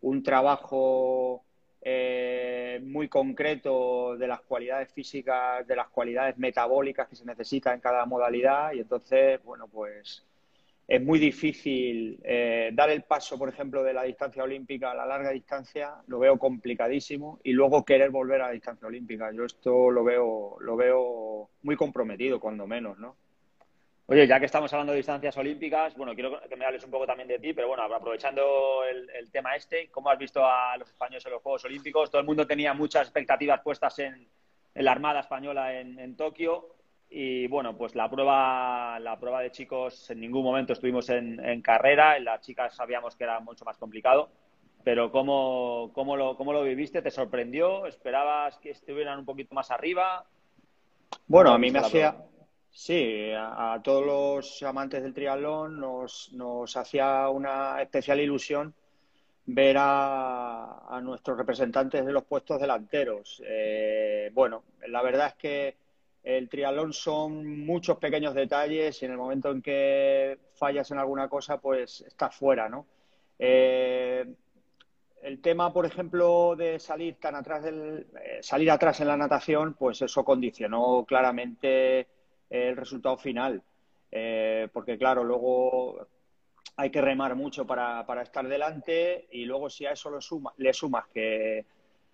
un trabajo eh, muy concreto de las cualidades físicas, de las cualidades metabólicas que se necesitan en cada modalidad y entonces, bueno, pues es muy difícil eh, dar el paso, por ejemplo, de la distancia olímpica a la larga distancia, lo veo complicadísimo, y luego querer volver a la distancia olímpica. Yo esto lo veo, lo veo muy comprometido, cuando menos, ¿no? Oye, ya que estamos hablando de distancias olímpicas, bueno, quiero que me hables un poco también de ti, pero bueno, aprovechando el, tema este, ¿cómo has visto a los españoles en los Juegos Olímpicos? Todo el mundo tenía muchas expectativas puestas en, la Armada Española en Tokio. Y bueno, pues la prueba, la prueba de chicos en ningún momento estuvimos en, carrera, en las chicas sabíamos que era mucho más complicado, pero ¿cómo, cómo, lo, ¿cómo lo viviste? ¿Te sorprendió? ¿Esperabas que estuvieran un poquito más arriba? Bueno, a mí me hacía, sí, a, todos los amantes del triatlón nos, nos hacía una especial ilusión ver a, a nuestros representantes de los puestos delanteros. Eh, bueno, la verdad es que el triatlón son muchos pequeños detalles y en el momento en que fallas en alguna cosa, pues estás fuera, ¿no? Eh, el tema, por ejemplo, de salir tan atrás del, eh, salir atrás en la natación, pues eso condicionó claramente el resultado final. Eh, porque claro, luego hay que remar mucho para, estar delante y luego si a eso lo suma, le sumas que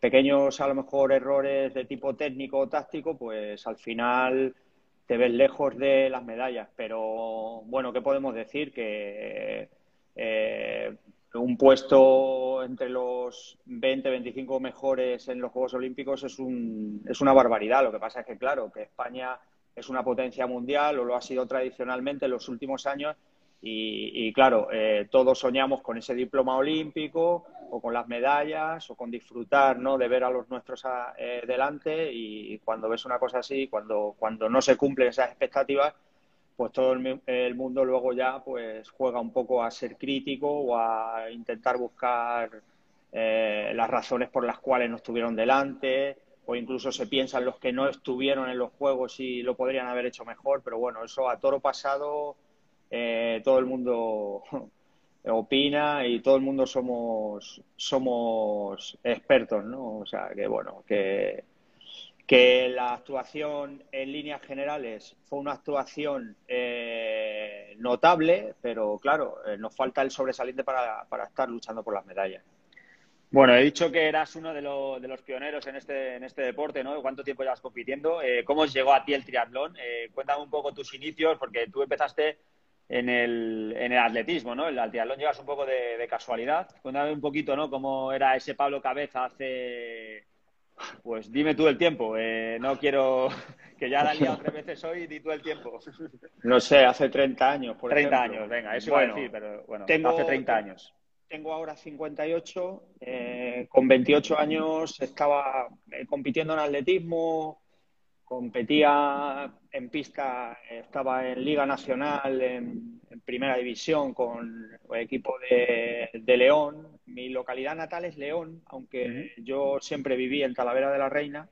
pequeños a lo mejor errores de tipo técnico o táctico, pues al final te ves lejos de las medallas. Pero bueno, ¿qué podemos decir? Que eh, un puesto entre los 20, 25 mejores en los Juegos Olímpicos es, un, es una barbaridad. Lo que pasa es que, claro, que España es una potencia mundial o lo ha sido tradicionalmente en los últimos años y, claro, eh, todos soñamos con ese diploma olímpico o con las medallas o con disfrutar ¿no? de ver a los nuestros eh, delante y cuando ves una cosa así, cuando, cuando no se cumplen esas expectativas, pues todo el, mundo luego ya pues juega un poco a ser crítico o a intentar buscar eh, las razones por las cuales no estuvieron delante o incluso se piensan los que no estuvieron en los juegos y lo podrían haber hecho mejor, pero bueno, eso a toro pasado eh, todo el mundo opina y todo el mundo somos, somos expertos, ¿no? O sea, que bueno, que, que la actuación en líneas generales fue una actuación eh, notable, pero claro, eh, nos falta el sobresaliente para, para, estar luchando por las medallas. Bueno, he dicho que eras uno de, de los pioneros en este, en este deporte, ¿no? ¿Cuánto tiempo llevas compitiendo? ¿Cómo llegó a ti el triatlón? cuéntame un poco tus inicios, porque tú empezaste en el, en el atletismo, ¿no? El al triatlón llevas un poco de, casualidad. Cuéntame un poquito, ¿no? Cómo era ese Pablo Cabeza hace... Pues dime tú el tiempo. Eh, no quiero que ya la liado tres veces hoy, di tú el tiempo. No sé, hace 30 años, por 30 años, venga, eso iba a decir, pero bueno, tengo, hace 30 años. Tengo ahora 58, eh, con 28 años estaba eh, compitiendo en atletismo, competía en pista, estaba en Liga Nacional, en, Primera División con el equipo de, León. Mi localidad natal es León, aunque yo siempre viví en Talavera de la Reina.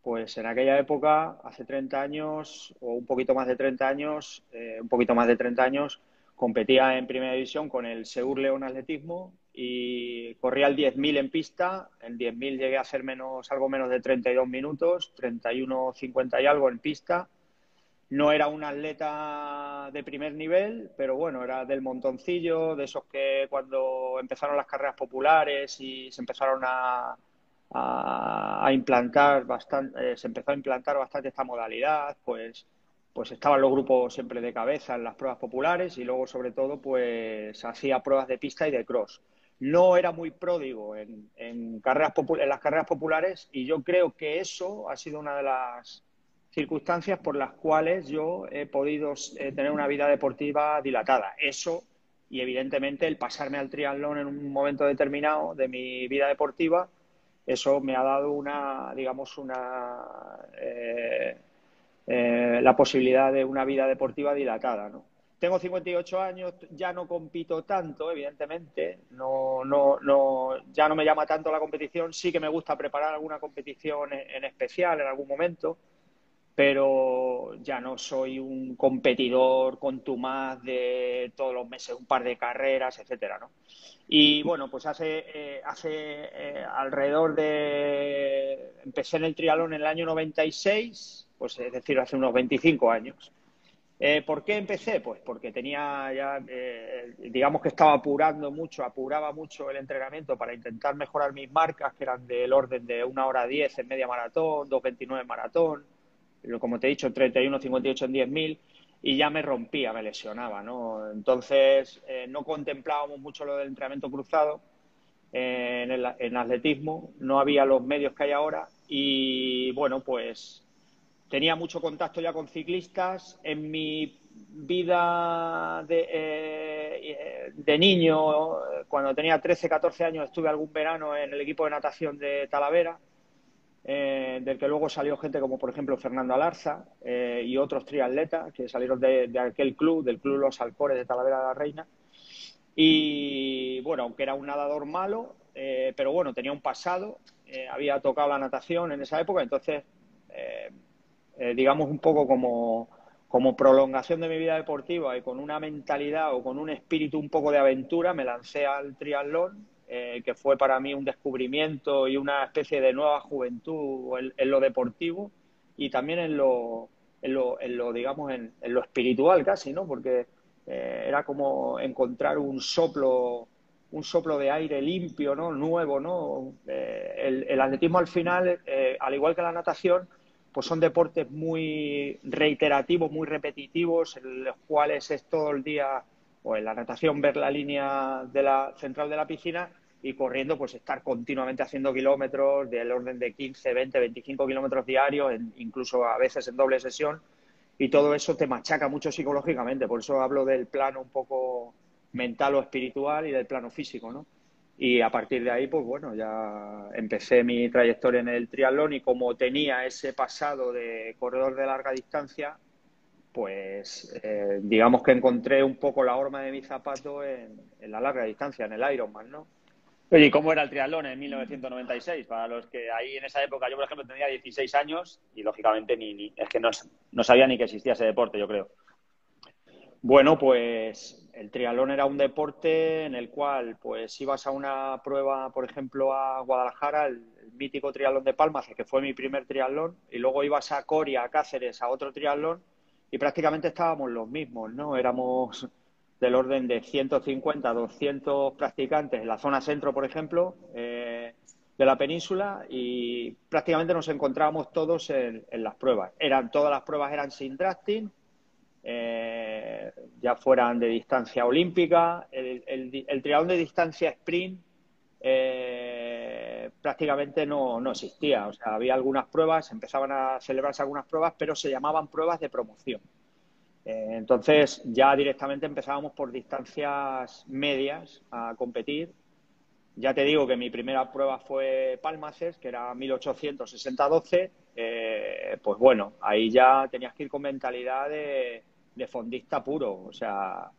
Pues en aquella época, hace 30 años, o un poquito más de 30 años, eh, un poquito más de 30 años, competía en Primera División con el Segur León Atletismo y corría el 10.000 en pista. En 10.000 llegué a hacer menos, algo menos de 32 minutos, 31.50 y algo en pista. No era un atleta de primer nivel, pero bueno, era del montoncillo, de esos que cuando empezaron las carreras populares y se empezaron a, a, implantar bastante, eh, se empezó a implantar bastante esta modalidad, pues pues estaban los grupos siempre de cabeza en las pruebas populares y luego sobre todo pues hacía pruebas de pista y de cross. no era muy pródigo en, en las carreras populares y yo creo que eso ha sido una de las circunstancias por las cuales yo he podido eh, tener una vida deportiva dilatada. Eso y evidentemente el pasarme al triatlón en un momento determinado de mi vida deportiva, eso me ha dado una, digamos, una eh, eh, la posibilidad de una vida deportiva dilatada, ¿no? Tengo 58 años, ya no compito tanto, evidentemente, no, no, no, ya no me llama tanto la competición, sí que me gusta preparar alguna competición en, especial en algún momento, pero ya no soy un competidor contumaz de todos los meses un par de carreras, etcétera, ¿no? Y bueno, pues hace, eh, hace eh, alrededor de... Empecé en el triatlón en el año 96, pues es decir, hace unos 25 años. Eh, ¿Por qué empecé? Pues porque tenía ya, eh, digamos que estaba apurando mucho, apuraba mucho el entrenamiento para intentar mejorar mis marcas, que eran del orden de una hora 10 en media maratón, 2.29 en maratón, como te he dicho, 31.58 en 10.000, y ya me rompía, me lesionaba, ¿no? Entonces, eh, no contemplábamos mucho lo del entrenamiento cruzado en atletismo, no había los medios que hay ahora, y bueno, pues tenía mucho contacto ya con ciclistas. En mi vida de, eh, de, niño, cuando tenía 13, 14 años, estuve algún verano en el equipo de natación de Talavera, eh, del que luego salió gente como, por ejemplo, Fernando Alarza eh, y otros triatletas que salieron de, de, aquel club, del Club Los Alcores de Talavera de la Reina. Y bueno, aunque era un nadador malo, pero bueno, tenía un pasado, había tocado la natación en esa época, entonces eh, digamos, un poco como, como prolongación de mi vida deportiva y con una mentalidad o con un espíritu un poco de aventura, me lancé al triatlón, eh, que fue para mí un descubrimiento y una especie de nueva juventud en, lo deportivo y también en lo, en lo, en lo digamos, en, lo espiritual casi, ¿no? Porque eh, era como encontrar un soplo un soplo de aire limpio, ¿no? Nuevo, ¿no? el, atletismo al final, al igual que la natación, pues son deportes muy reiterativos, muy repetitivos, en los cuales es todo el día, o en la natación, ver la línea de la central de la piscina y corriendo, pues estar continuamente haciendo kilómetros del orden de 15, 20, 25 kilómetros diarios, incluso a veces en doble sesión, y todo eso te machaca mucho psicológicamente. Por eso hablo del plano un poco mental o espiritual y del plano físico, ¿no? Y a partir de ahí, pues bueno, ya empecé mi trayectoria en el triatlón y como tenía ese pasado de corredor de larga distancia, pues eh, digamos que encontré un poco la horma de mi zapato en, la larga distancia, en el Ironman, ¿no? Oye, ¿y cómo era el triatlón en 1996? Para los que ahí en esa época, yo por ejemplo tenía 16 años y lógicamente ni, ni es que no, no sabía ni que existía ese deporte, yo creo. Bueno, pues el triatlón era un deporte en el cual, pues, ibas a una prueba, por ejemplo, a Guadalajara, el, mítico triatlón de Palmas, que fue mi primer triatlón, y luego ibas a Coria, a Cáceres, a otro triatlón, y prácticamente estábamos los mismos, ¿no? Éramos del orden de 150, 200 practicantes en la zona centro, por ejemplo, eh, de la península, y prácticamente nos encontrábamos todos en, en las pruebas. Eran, todas las pruebas eran sin drafting, eh, ya fueran de distancia olímpica. El, el, triatlón de distancia sprint eh, prácticamente no, no, existía. O sea, había algunas pruebas, empezaban a celebrarse algunas pruebas, pero se llamaban pruebas de promoción. Eh, entonces, ya directamente empezábamos por distancias medias a competir. Ya te digo que mi primera prueba fue Palmaces, que era 1860-12. pues bueno, ahí ya tenías que ir con mentalidad de, de fondista puro, o sea,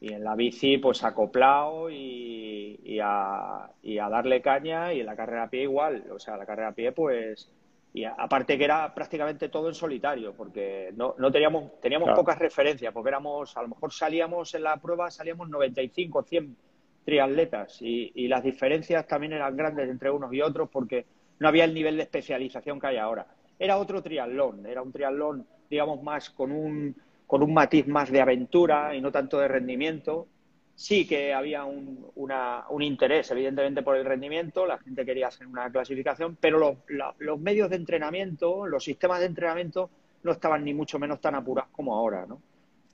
y en la bici pues acoplado y, y, a, y a darle caña y en la carrera a pie igual, o sea, la carrera a pie pues y aparte que era prácticamente todo en solitario porque no, no teníamos teníamos pocas referencias porque éramos a lo mejor salíamos en la prueba salíamos 95 100 triatletas y, y las diferencias también eran grandes entre unos y otros porque no había el nivel de especialización que hay ahora. Era otro triatlón era un triatlón digamos más con un con un matiz más de aventura y no tanto de rendimiento. Sí que había un, un interés, evidentemente, por el rendimiento, la gente quería hacer una clasificación, pero los, los, medios de entrenamiento, los sistemas de entrenamiento no estaban ni mucho menos tan apurados como ahora. ¿no?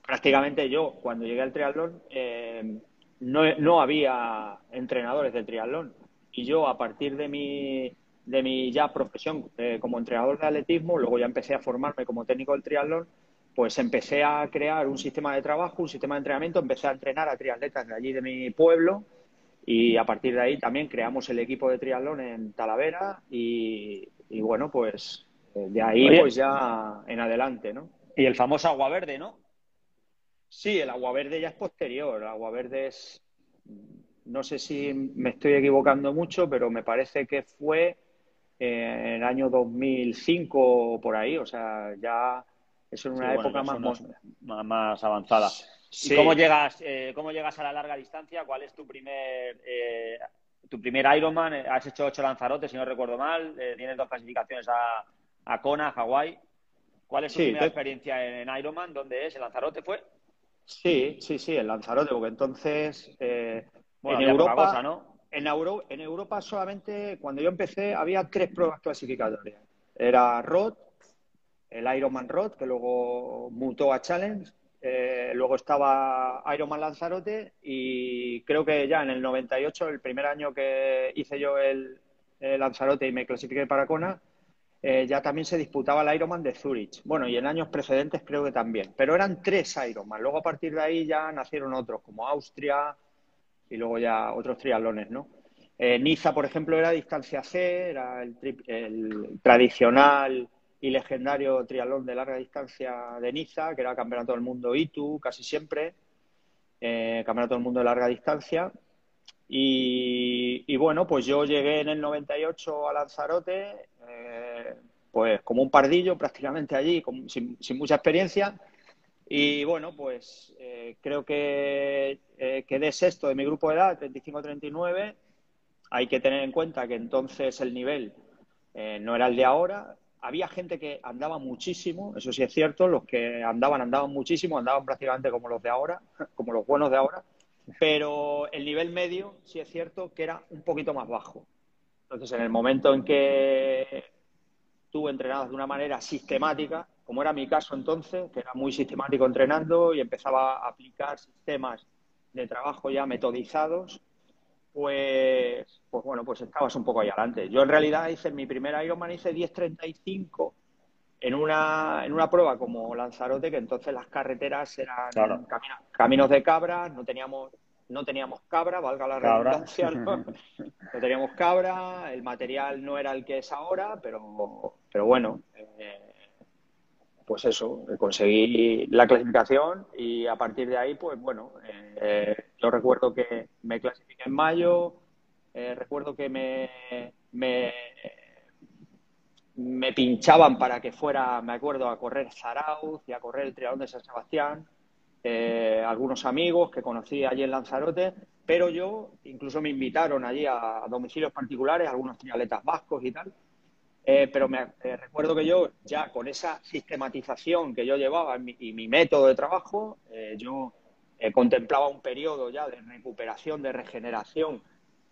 Prácticamente yo, cuando llegué al triatlón, eh, no, no había entrenadores de triatlón. Y yo, a partir de mi, de mi ya profesión eh, como entrenador de atletismo, luego ya empecé a formarme como técnico del triatlón, pues empecé a crear un sistema de trabajo, un sistema de entrenamiento, empecé a entrenar a triatletas de allí de mi pueblo y a partir de ahí también creamos el equipo de triatlón en Talavera y, bueno, pues eh, de ahí pues ya en adelante, ¿no? Y el famoso agua verde, ¿no? Sí, el agua verde ya es posterior. El agua verde es, no sé si me estoy equivocando mucho, pero me parece que fue en el año 2005 o por ahí. O sea, ya es en una época más, más, avanzada. ¿Y cómo llegas, eh, cómo llegas a la larga distancia? ¿Cuál es tu primer eh, tu primer Ironman? Has hecho ocho lanzarotes, si no recuerdo mal. Eh, tienes dos clasificaciones a, a Kona, Hawái. ¿Cuál es tu primera experiencia en, Ironman? ¿Dónde es? ¿El Lanzarote fue? Sí, sí, sí, el Lanzarote, porque entonces en Europa, ¿no? En, en Europa solamente, cuando yo empecé, había tres pruebas clasificatorias. Era Rod, el Ironman Rod, que luego mutó a Challenge, eh, luego estaba Ironman Lanzarote y creo que ya en el 98, el primer año que hice yo el, Lanzarote y me clasifiqué para Kona, eh, ya también se disputaba el Ironman de Zurich. Bueno, y en años precedentes creo que también. Pero eran tres Ironman. Luego a partir de ahí ya nacieron otros, como Austria y luego ya otros triatlones, ¿no? Eh, Niza, por ejemplo, era distancia C, era el, el tradicional y legendario triatlón de larga distancia de Niza, que era Campeonato del Mundo ITU casi siempre, eh, Campeonato del Mundo de larga distancia. Y, bueno, pues yo llegué en el 98 a Lanzarote, eh, pues como un pardillo prácticamente allí, sin, mucha experiencia. Y bueno, pues eh, creo que quedé sexto de mi grupo de edad, 35-39. Hay que tener en cuenta que entonces el nivel no era el de ahora, había gente que andaba muchísimo, eso sí es cierto, los que andaban andaban muchísimo, andaban prácticamente como los de ahora, como los buenos de ahora, pero el nivel medio sí es cierto que era un poquito más bajo. Entonces, en el momento en que tú entrenabas de una manera sistemática, como era mi caso entonces, que era muy sistemático entrenando y empezaba a aplicar sistemas de trabajo ya metodizados, pues, pues bueno, pues estabas un poco ahí adelante. Yo en realidad hice mi primer Ironman, hice 10.35 en una, en una prueba como Lanzarote, que entonces las carreteras eran caminos, de cabra, no teníamos no teníamos cabra, valga la redundancia, ¿no? teníamos cabra, el material no era el que es ahora, pero, pero bueno, eh, pues eso, conseguí la clasificación y a partir de ahí, pues bueno, eh, yo recuerdo que me clasifiqué en mayo, eh, recuerdo que me, me, pinchaban para que fuera, me acuerdo, a correr Zarauz y a correr el Triatlón de San Sebastián, eh, algunos amigos que conocí allí en Lanzarote, pero yo incluso me invitaron allí a, a domicilios particulares, algunos triatletas vascos y tal, eh, pero me eh, recuerdo que yo, ya con esa sistematización que yo llevaba y mi método de trabajo, eh, yo contemplaba un periodo ya de recuperación, de regeneración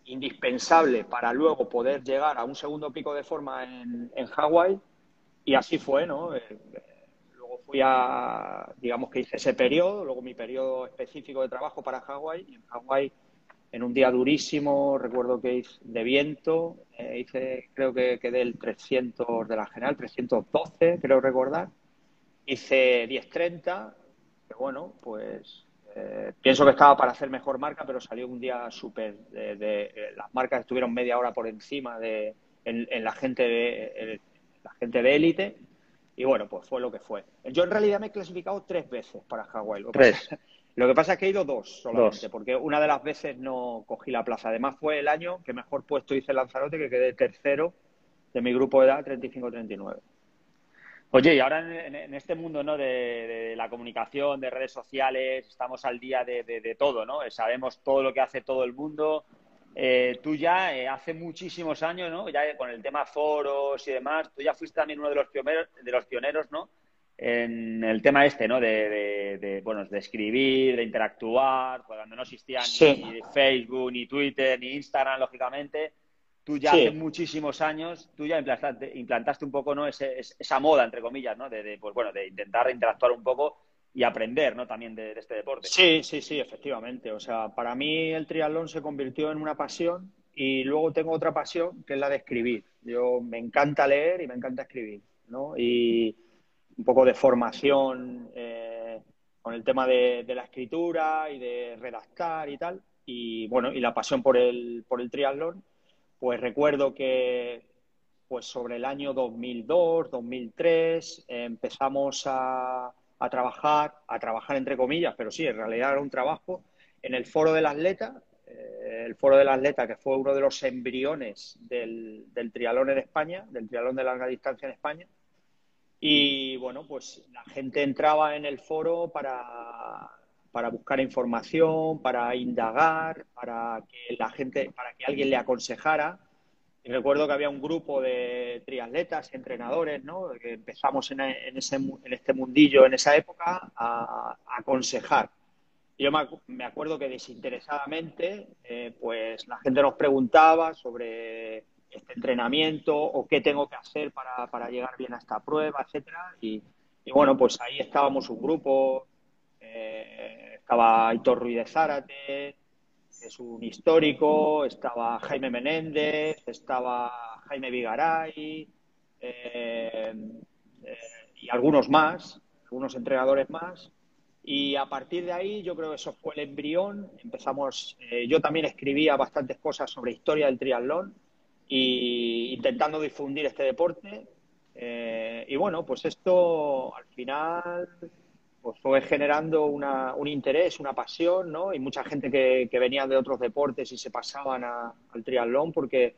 indispensable para luego poder llegar a un segundo pico de forma en, en Hawái. Y así fue, ¿no? luego fui a, digamos que hice ese periodo, luego mi periodo específico de trabajo para Hawái. Y en Hawái en un día durísimo, recuerdo que hice de viento, eh, hice, creo que quedé el 300 de la general, 312, creo recordar. Hice 10.30, que bueno, pues eh, pienso que estaba para hacer mejor marca, pero salió un día súper. De, las marcas estuvieron media hora por encima de en, la gente de la gente de élite. Y bueno, pues fue lo que fue. Yo en realidad me he clasificado tres veces para Hawái. Tres. Lo que pasa es que he ido dos solamente, porque una de las veces no cogí la plaza. Además, fue el año que mejor puesto hice Lanzarote, que quedé tercero de mi grupo de edad, 35-39. Oye, y ahora en, este mundo ¿no? De, la comunicación, de redes sociales, estamos al día de, todo, ¿no? Sabemos todo lo que hace todo el mundo. Eh, tú ya eh, hace muchísimos años, ¿no? Ya con el tema foros y demás, tú ya fuiste también uno de los pioneros, de los pioneros ¿no? En el tema este, ¿no? De, bueno, de escribir, de interactuar, cuando no existían ni Facebook, ni Twitter, ni Instagram, lógicamente. Tú ya hace muchísimos años, tú ya implantaste, implantaste un poco, ¿no? esa moda, entre comillas, ¿no? De, pues bueno, de intentar interactuar un poco y aprender, ¿no? También de, este deporte. Sí, sí, sí, efectivamente. O sea, para mí el triatlón se convirtió en una pasión y luego tengo otra pasión que es la de escribir. Yo me encanta leer y me encanta escribir, ¿no? Y un poco de formación eh, con el tema de, la escritura y de redactar y tal. Y bueno, y la pasión por el, por el triatlón, pues recuerdo que pues sobre el año 2002, 2003 empezamos a a trabajar, a trabajar entre comillas, pero sí, en realidad era un trabajo en el Foro del Atleta, eh, el Foro del Atleta, que fue uno de los embriones del, del trialón en España, del trialón de larga distancia en España. Y bueno, pues la gente entraba en el foro para, para buscar información, para indagar, para que la gente, para que alguien le aconsejara y recuerdo que había un grupo de triatletas, entrenadores, ¿no? Que empezamos en, ese, en este mundillo en esa época a, aconsejar. Yo me acuerdo que desinteresadamente, eh, pues la gente nos preguntaba sobre este entrenamiento o qué tengo que hacer para, para llegar bien a esta prueba, etcétera. Y, bueno, pues ahí estábamos un grupo, eh, estaba Aitor Ruiz de Zárate, es un histórico, estaba Jaime Menéndez, estaba Jaime Vigaray eh, eh, y algunos más, algunos entrenadores más. Y a partir de ahí yo creo que eso fue el embrión. Empezamos, eh, yo también escribía bastantes cosas sobre historia del triatlón y intentando difundir este deporte. y bueno, pues esto al final pues fue generando una, un interés, una pasión, ¿no? Y mucha gente que, que venía de otros deportes y se pasaban al triatlón porque,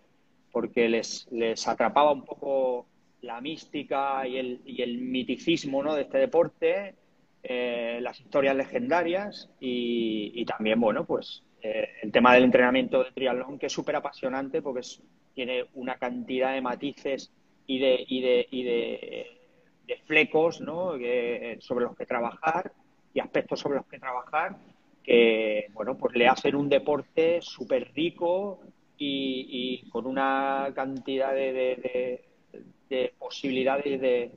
porque les, les atrapaba un poco la mística y el, y el miticismo ¿no? de este deporte, eh, las historias legendarias y, y, también, bueno, pues eh, el tema del entrenamiento de triatlón que es súper apasionante porque tiene una cantidad de matices y de, y de, y de flecos ¿no? sobre los que trabajar y aspectos sobre los que trabajar que bueno pues le hacen un deporte súper rico y, con una cantidad de, de, posibilidades de,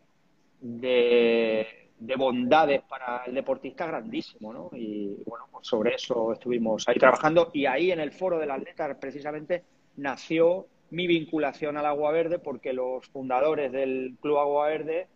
de, bondades para el deportista grandísimo ¿no? y bueno pues sobre eso estuvimos ahí trabajando y ahí en el foro del atleta precisamente nació mi vinculación al Agua Verde porque los fundadores del Club Agua Verde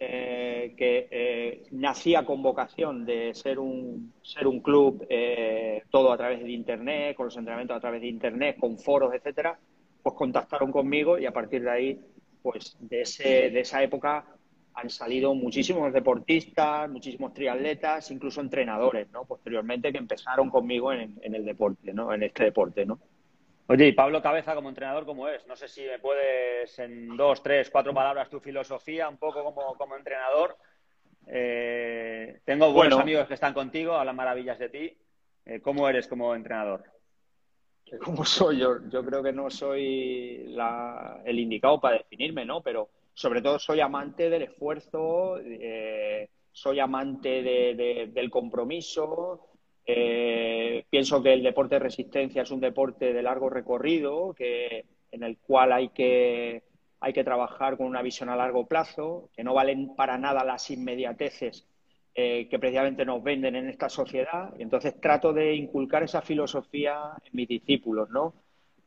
eh, que eh, nacía con vocación de ser un, ser un club eh, todo a través de Internet, con los entrenamientos a través de Internet, con foros, etcétera, pues contactaron conmigo y a partir de ahí, pues de, ese, de esa época han salido muchísimos deportistas, muchísimos triatletas, incluso entrenadores, ¿no? Posteriormente que empezaron conmigo en, en el deporte, ¿no? En este deporte, ¿no? Oye, y Pablo Cabeza como entrenador, ¿cómo es? No sé si me puedes en dos, tres, cuatro palabras tu filosofía, un poco como, como entrenador. Eh, tengo buenos amigos que están contigo, hablan maravillas de ti. Eh, ¿Cómo eres como entrenador? ¿Cómo soy? Yo, yo creo que no soy el indicado para definirme, ¿no? Pero sobre todo soy amante del esfuerzo, eh, soy amante del compromiso, eh, pienso que el deporte de resistencia es un deporte de largo recorrido, que, en el cual hay que, hay que trabajar con una visión a largo plazo, que no valen para nada las inmediateces eh, que precisamente nos venden en esta sociedad. Y entonces trato de inculcar esa filosofía en mis discípulos, ¿no?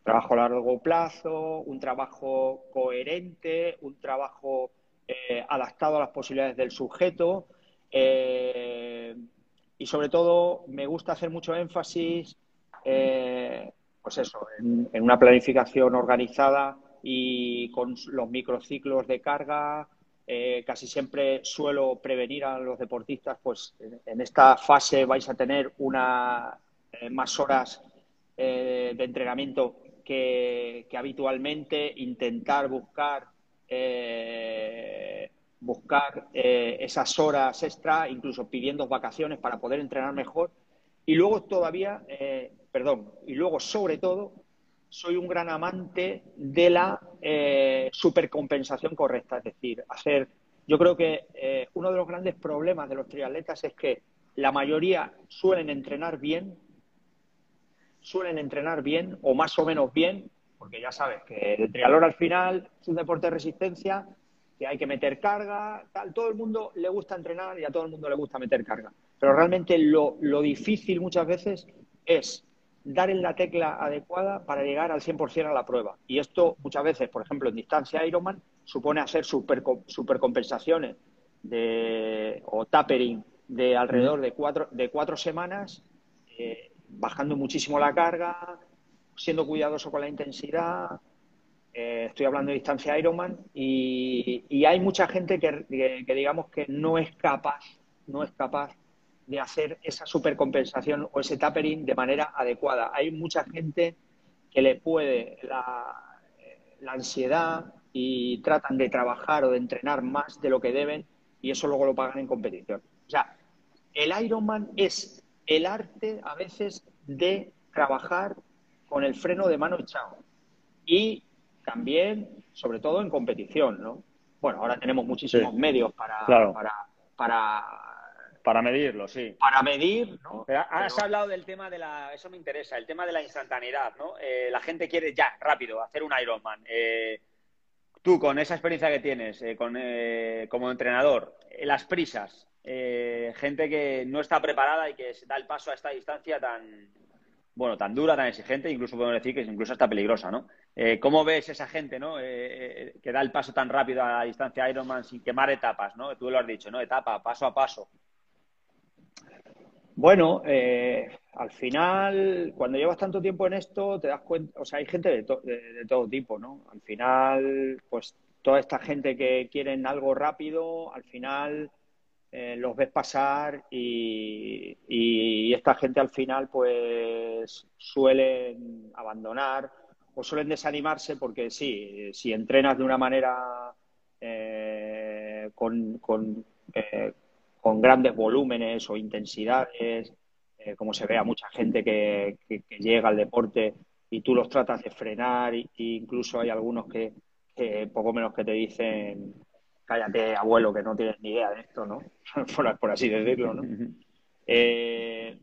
Trabajo a largo plazo, un trabajo coherente, un trabajo eh, adaptado a las posibilidades del sujeto. Y sobre todo me gusta hacer mucho énfasis, eh, pues eso, en, una planificación organizada y con los microciclos de carga. Eh, casi siempre suelo prevenir a los deportistas, pues en esta fase vais a tener una eh, más horas de entrenamiento que, que, habitualmente, intentar buscar buscar eh, esas horas extra, incluso pidiendo vacaciones para poder entrenar mejor. Y luego todavía, eh, perdón, y luego sobre todo, soy un gran amante de la eh, supercompensación correcta, es decir, hacer, yo creo que uno de los grandes problemas de los triatletas es que la mayoría suelen entrenar bien, suelen entrenar bien o más o menos bien, porque ya sabes que el triatlón al final es un deporte de resistencia que hay que meter carga, tal. Todo el mundo le gusta entrenar y a todo el mundo le gusta meter carga. Pero realmente lo, lo difícil muchas veces es dar en la tecla adecuada para llegar al 100% a la prueba. Y esto muchas veces, por ejemplo, en distancia Ironman, supone hacer super, supercompensaciones de, o tapering de alrededor de cuatro, de cuatro semanas, eh, bajando muchísimo la carga, siendo cuidadoso con la intensidad. Eh, estoy hablando de distancia Ironman y, y hay mucha gente que, digamos que no es capaz, no es capaz de hacer esa supercompensación o ese tapering de manera adecuada. Hay mucha gente que le puede la, la ansiedad y tratan de trabajar o de entrenar más de lo que deben y eso luego lo pagan en competición. O sea, el Ironman es el arte a veces de trabajar con el freno de mano echado y también, sobre todo en competición, ¿no? Bueno, ahora tenemos muchísimos medios para, para, para para medirlo, sí. Para medir, ¿no? has hablado del tema de la... Eso me interesa, el tema de la instantaneidad, ¿no? Eh, la gente quiere ya, rápido, hacer un Ironman. Eh, tú, con esa experiencia que tienes eh, con, como entrenador, las prisas, gente que no está preparada y que se da el paso a esta distancia tan, bueno, tan dura, tan exigente, incluso podemos decir que incluso hasta peligrosa, ¿no? ¿Cómo ves esa gente, ¿no? que da el paso tan rápido a la distancia Ironman sin quemar etapas, ¿no? Tú lo has dicho, ¿no? Etapa, paso a paso. Bueno, eh, al final, cuando llevas tanto tiempo en esto, te das cuenta, o sea, hay gente de, de, todo tipo, ¿no? Al final, pues toda esta gente que quieren algo rápido, al final eh, los ves pasar y, esta gente al final, pues suelen abandonar o suelen desanimarse porque sí, si entrenas de una manera eh, con, con con grandes volúmenes o intensidades, eh, como se ve a mucha gente que, llega al deporte y tú los tratas de frenar, e incluso hay algunos que, poco menos que te dicen, cállate abuelo, que no tienes ni idea de esto, ¿no? por, así decirlo, ¿no? Eh,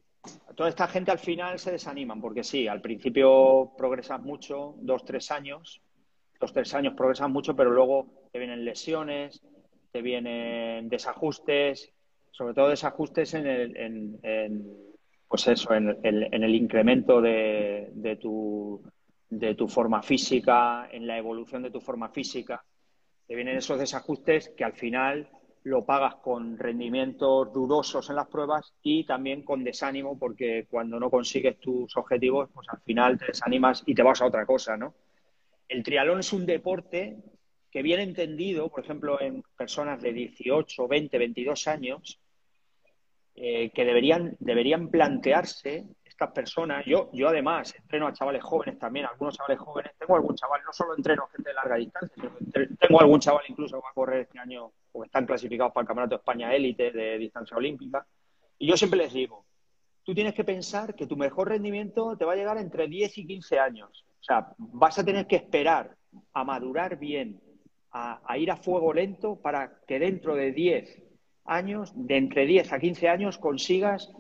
toda esta gente al final se desaniman, porque sí, al principio progresas mucho, dos, tres años, dos, tres años progresas mucho, pero luego te vienen lesiones, te vienen desajustes, sobre todo desajustes en el, en, pues eso, en, el incremento de, de, tu, de tu forma física, en la evolución de tu forma física. Te vienen esos desajustes que al final lo pagas con rendimientos dudosos en las pruebas y también con desánimo porque cuando no consigues tus objetivos, pues al final te desanimas y te vas a otra cosa, ¿no? El triatlón es un deporte que bien entendido, por ejemplo, en personas de 18, 20, 22 años, eh, que deberían, deberían plantearse estas personas. Yo, yo además entreno a chavales jóvenes también, algunos chavales jóvenes. Tengo algún chaval, no solo entreno gente de larga distancia, sino tengo algún chaval incluso que va a correr este año o están clasificados para el Campeonato de España élite de distancia olímpica. Y yo siempre les digo, tú tienes que pensar que tu mejor rendimiento te va a llegar entre 10 y 15 años. O sea, vas a tener que esperar a madurar bien, a, a ir a fuego lento para que dentro de 10, años, de entre 10 a 15 años, consigas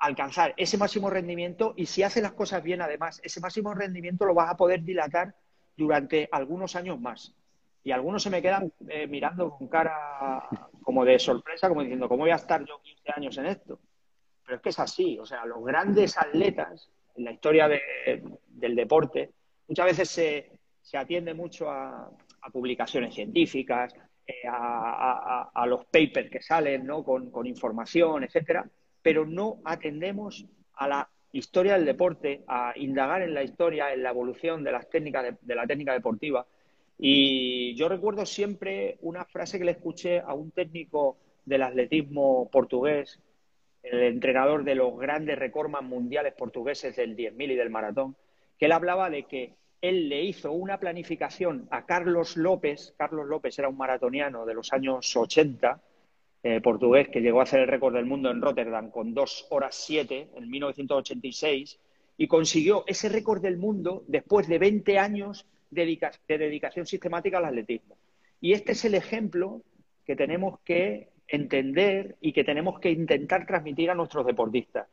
alcanzar ese máximo rendimiento y si haces las cosas bien, además, ese máximo rendimiento lo vas a poder dilatar durante algunos años más. Y algunos se me quedan eh, mirando con cara como de sorpresa, como diciendo, ¿cómo voy a estar yo 15 años en esto? Pero es que es así, o sea, los grandes atletas en la historia del deporte, muchas veces se, se atiende mucho a, a publicaciones científicas, eh, a, los papers que salen ¿no? con, información, etcétera, pero no atendemos a la historia del deporte, a indagar en la historia, en la evolución de las técnicas de, la técnica deportiva. Y yo recuerdo siempre una frase que le escuché a un técnico del atletismo portugués, el entrenador de los grandes recordman mundiales portugueses del 10.000 y del maratón, que él hablaba de que él le hizo una planificación a Carlos López. Carlos López era un maratoniano de los años 80, eh, portugués, que llegó a hacer el récord del mundo en Rotterdam con 2 horas 7 en 1986 y consiguió ese récord del mundo después de 20 años de, de dedicación sistemática al atletismo. Y este es el ejemplo que tenemos que entender y que tenemos que intentar transmitir a nuestros deportistas,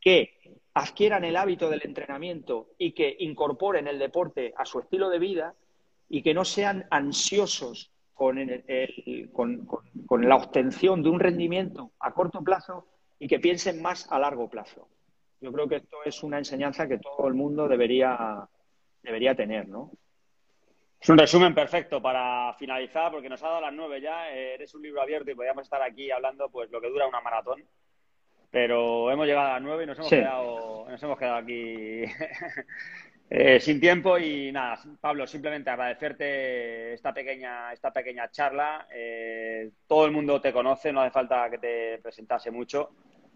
que adquieran el hábito del entrenamiento y que incorporen el deporte a su estilo de vida y que no sean ansiosos con, con, con, la obtención de un rendimiento a corto plazo y que piensen más a largo plazo. Yo creo que esto es una enseñanza que todo el mundo debería, debería tener, ¿no? Es un resumen perfecto para finalizar, porque nos ha dado las nueve ya. Eh, eres un libro abierto y podríamos estar aquí hablando pues lo que dura una maratón. Pero hemos llegado a las nueve y nos hemos, quedado, nos hemos quedado aquí eh, sin tiempo. Y nada, Pablo, simplemente agradecerte esta pequeña, esta pequeña charla. Eh, todo el mundo te conoce, no hace falta que te presentase mucho.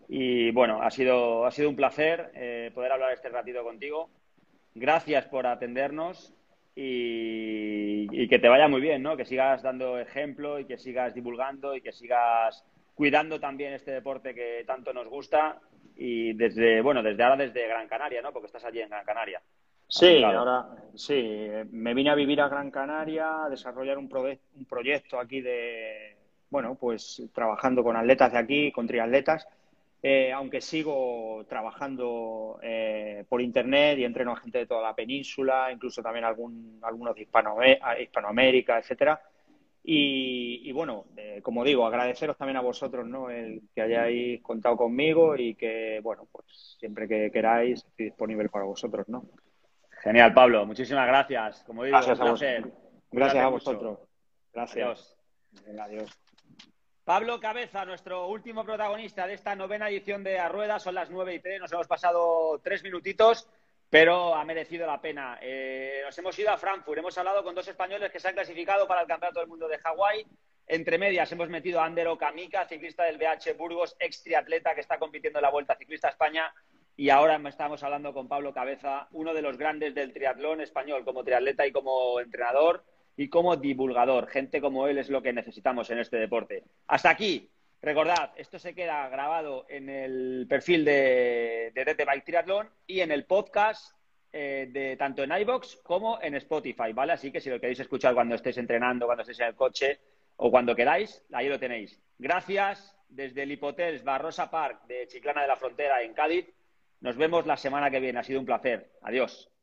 Y bueno, ha sido, ha sido un placer poder hablar este ratito contigo. Gracias por atendernos y, que te vaya muy bien, ¿no? Que sigas dando ejemplo y que sigas divulgando y que sigas cuidando también este deporte que tanto nos gusta y desde, bueno, desde ahora desde Gran Canaria, ¿no? Porque estás allí en Gran Canaria. Sí, ahora sí, me vine a vivir a Gran Canaria, a desarrollar un, un proyecto aquí de, bueno, pues trabajando con atletas de aquí, con triatletas eh, aunque sigo trabajando eh, por internet y entreno a gente de toda la península, incluso también algún, algunos de Hispanoamérica, etcétera. Y, bueno, eh, como digo, agradeceros también a vosotros, ¿no? El que hayáis contado conmigo y que, bueno, pues siempre que queráis estoy disponible para vosotros, ¿no? Genial, Pablo. Muchísimas gracias. Como digo, gracias a vosotros. Gracias a vosotros. Gracias. adiós. Pablo Cabeza, nuestro último protagonista de esta novena edición de A Rueda, son las nueve y tres, nos hemos pasado tres minutitos, pero ha merecido la pena. Eh, nos hemos ido a Frankfurt, hemos hablado con dos españoles que se han clasificado para el Campeonato del Mundo de Hawái. Entre medias hemos metido a Ander Kamika, ciclista del BH Burgos, ex triatleta que está compitiendo en la Vuelta Ciclista España. Y ahora estamos hablando con Pablo Cabeza, uno de los grandes del triatlón español como triatleta y como entrenador y como divulgador. Gente como él es lo que necesitamos en este deporte. Hasta aquí. Recordad, esto se queda grabado en el perfil de, de Bike Triathlon y en el podcast eh, de tanto en iBox como en Spotify, ¿vale? Así que si lo queréis escuchar cuando estéis entrenando, cuando estéis en el coche o cuando queráis, ahí lo tenéis. Gracias desde el Hipotels Barrosa Park de Chiclana de la Frontera en Cádiz. Nos vemos la semana que viene. Ha sido un placer. Adiós.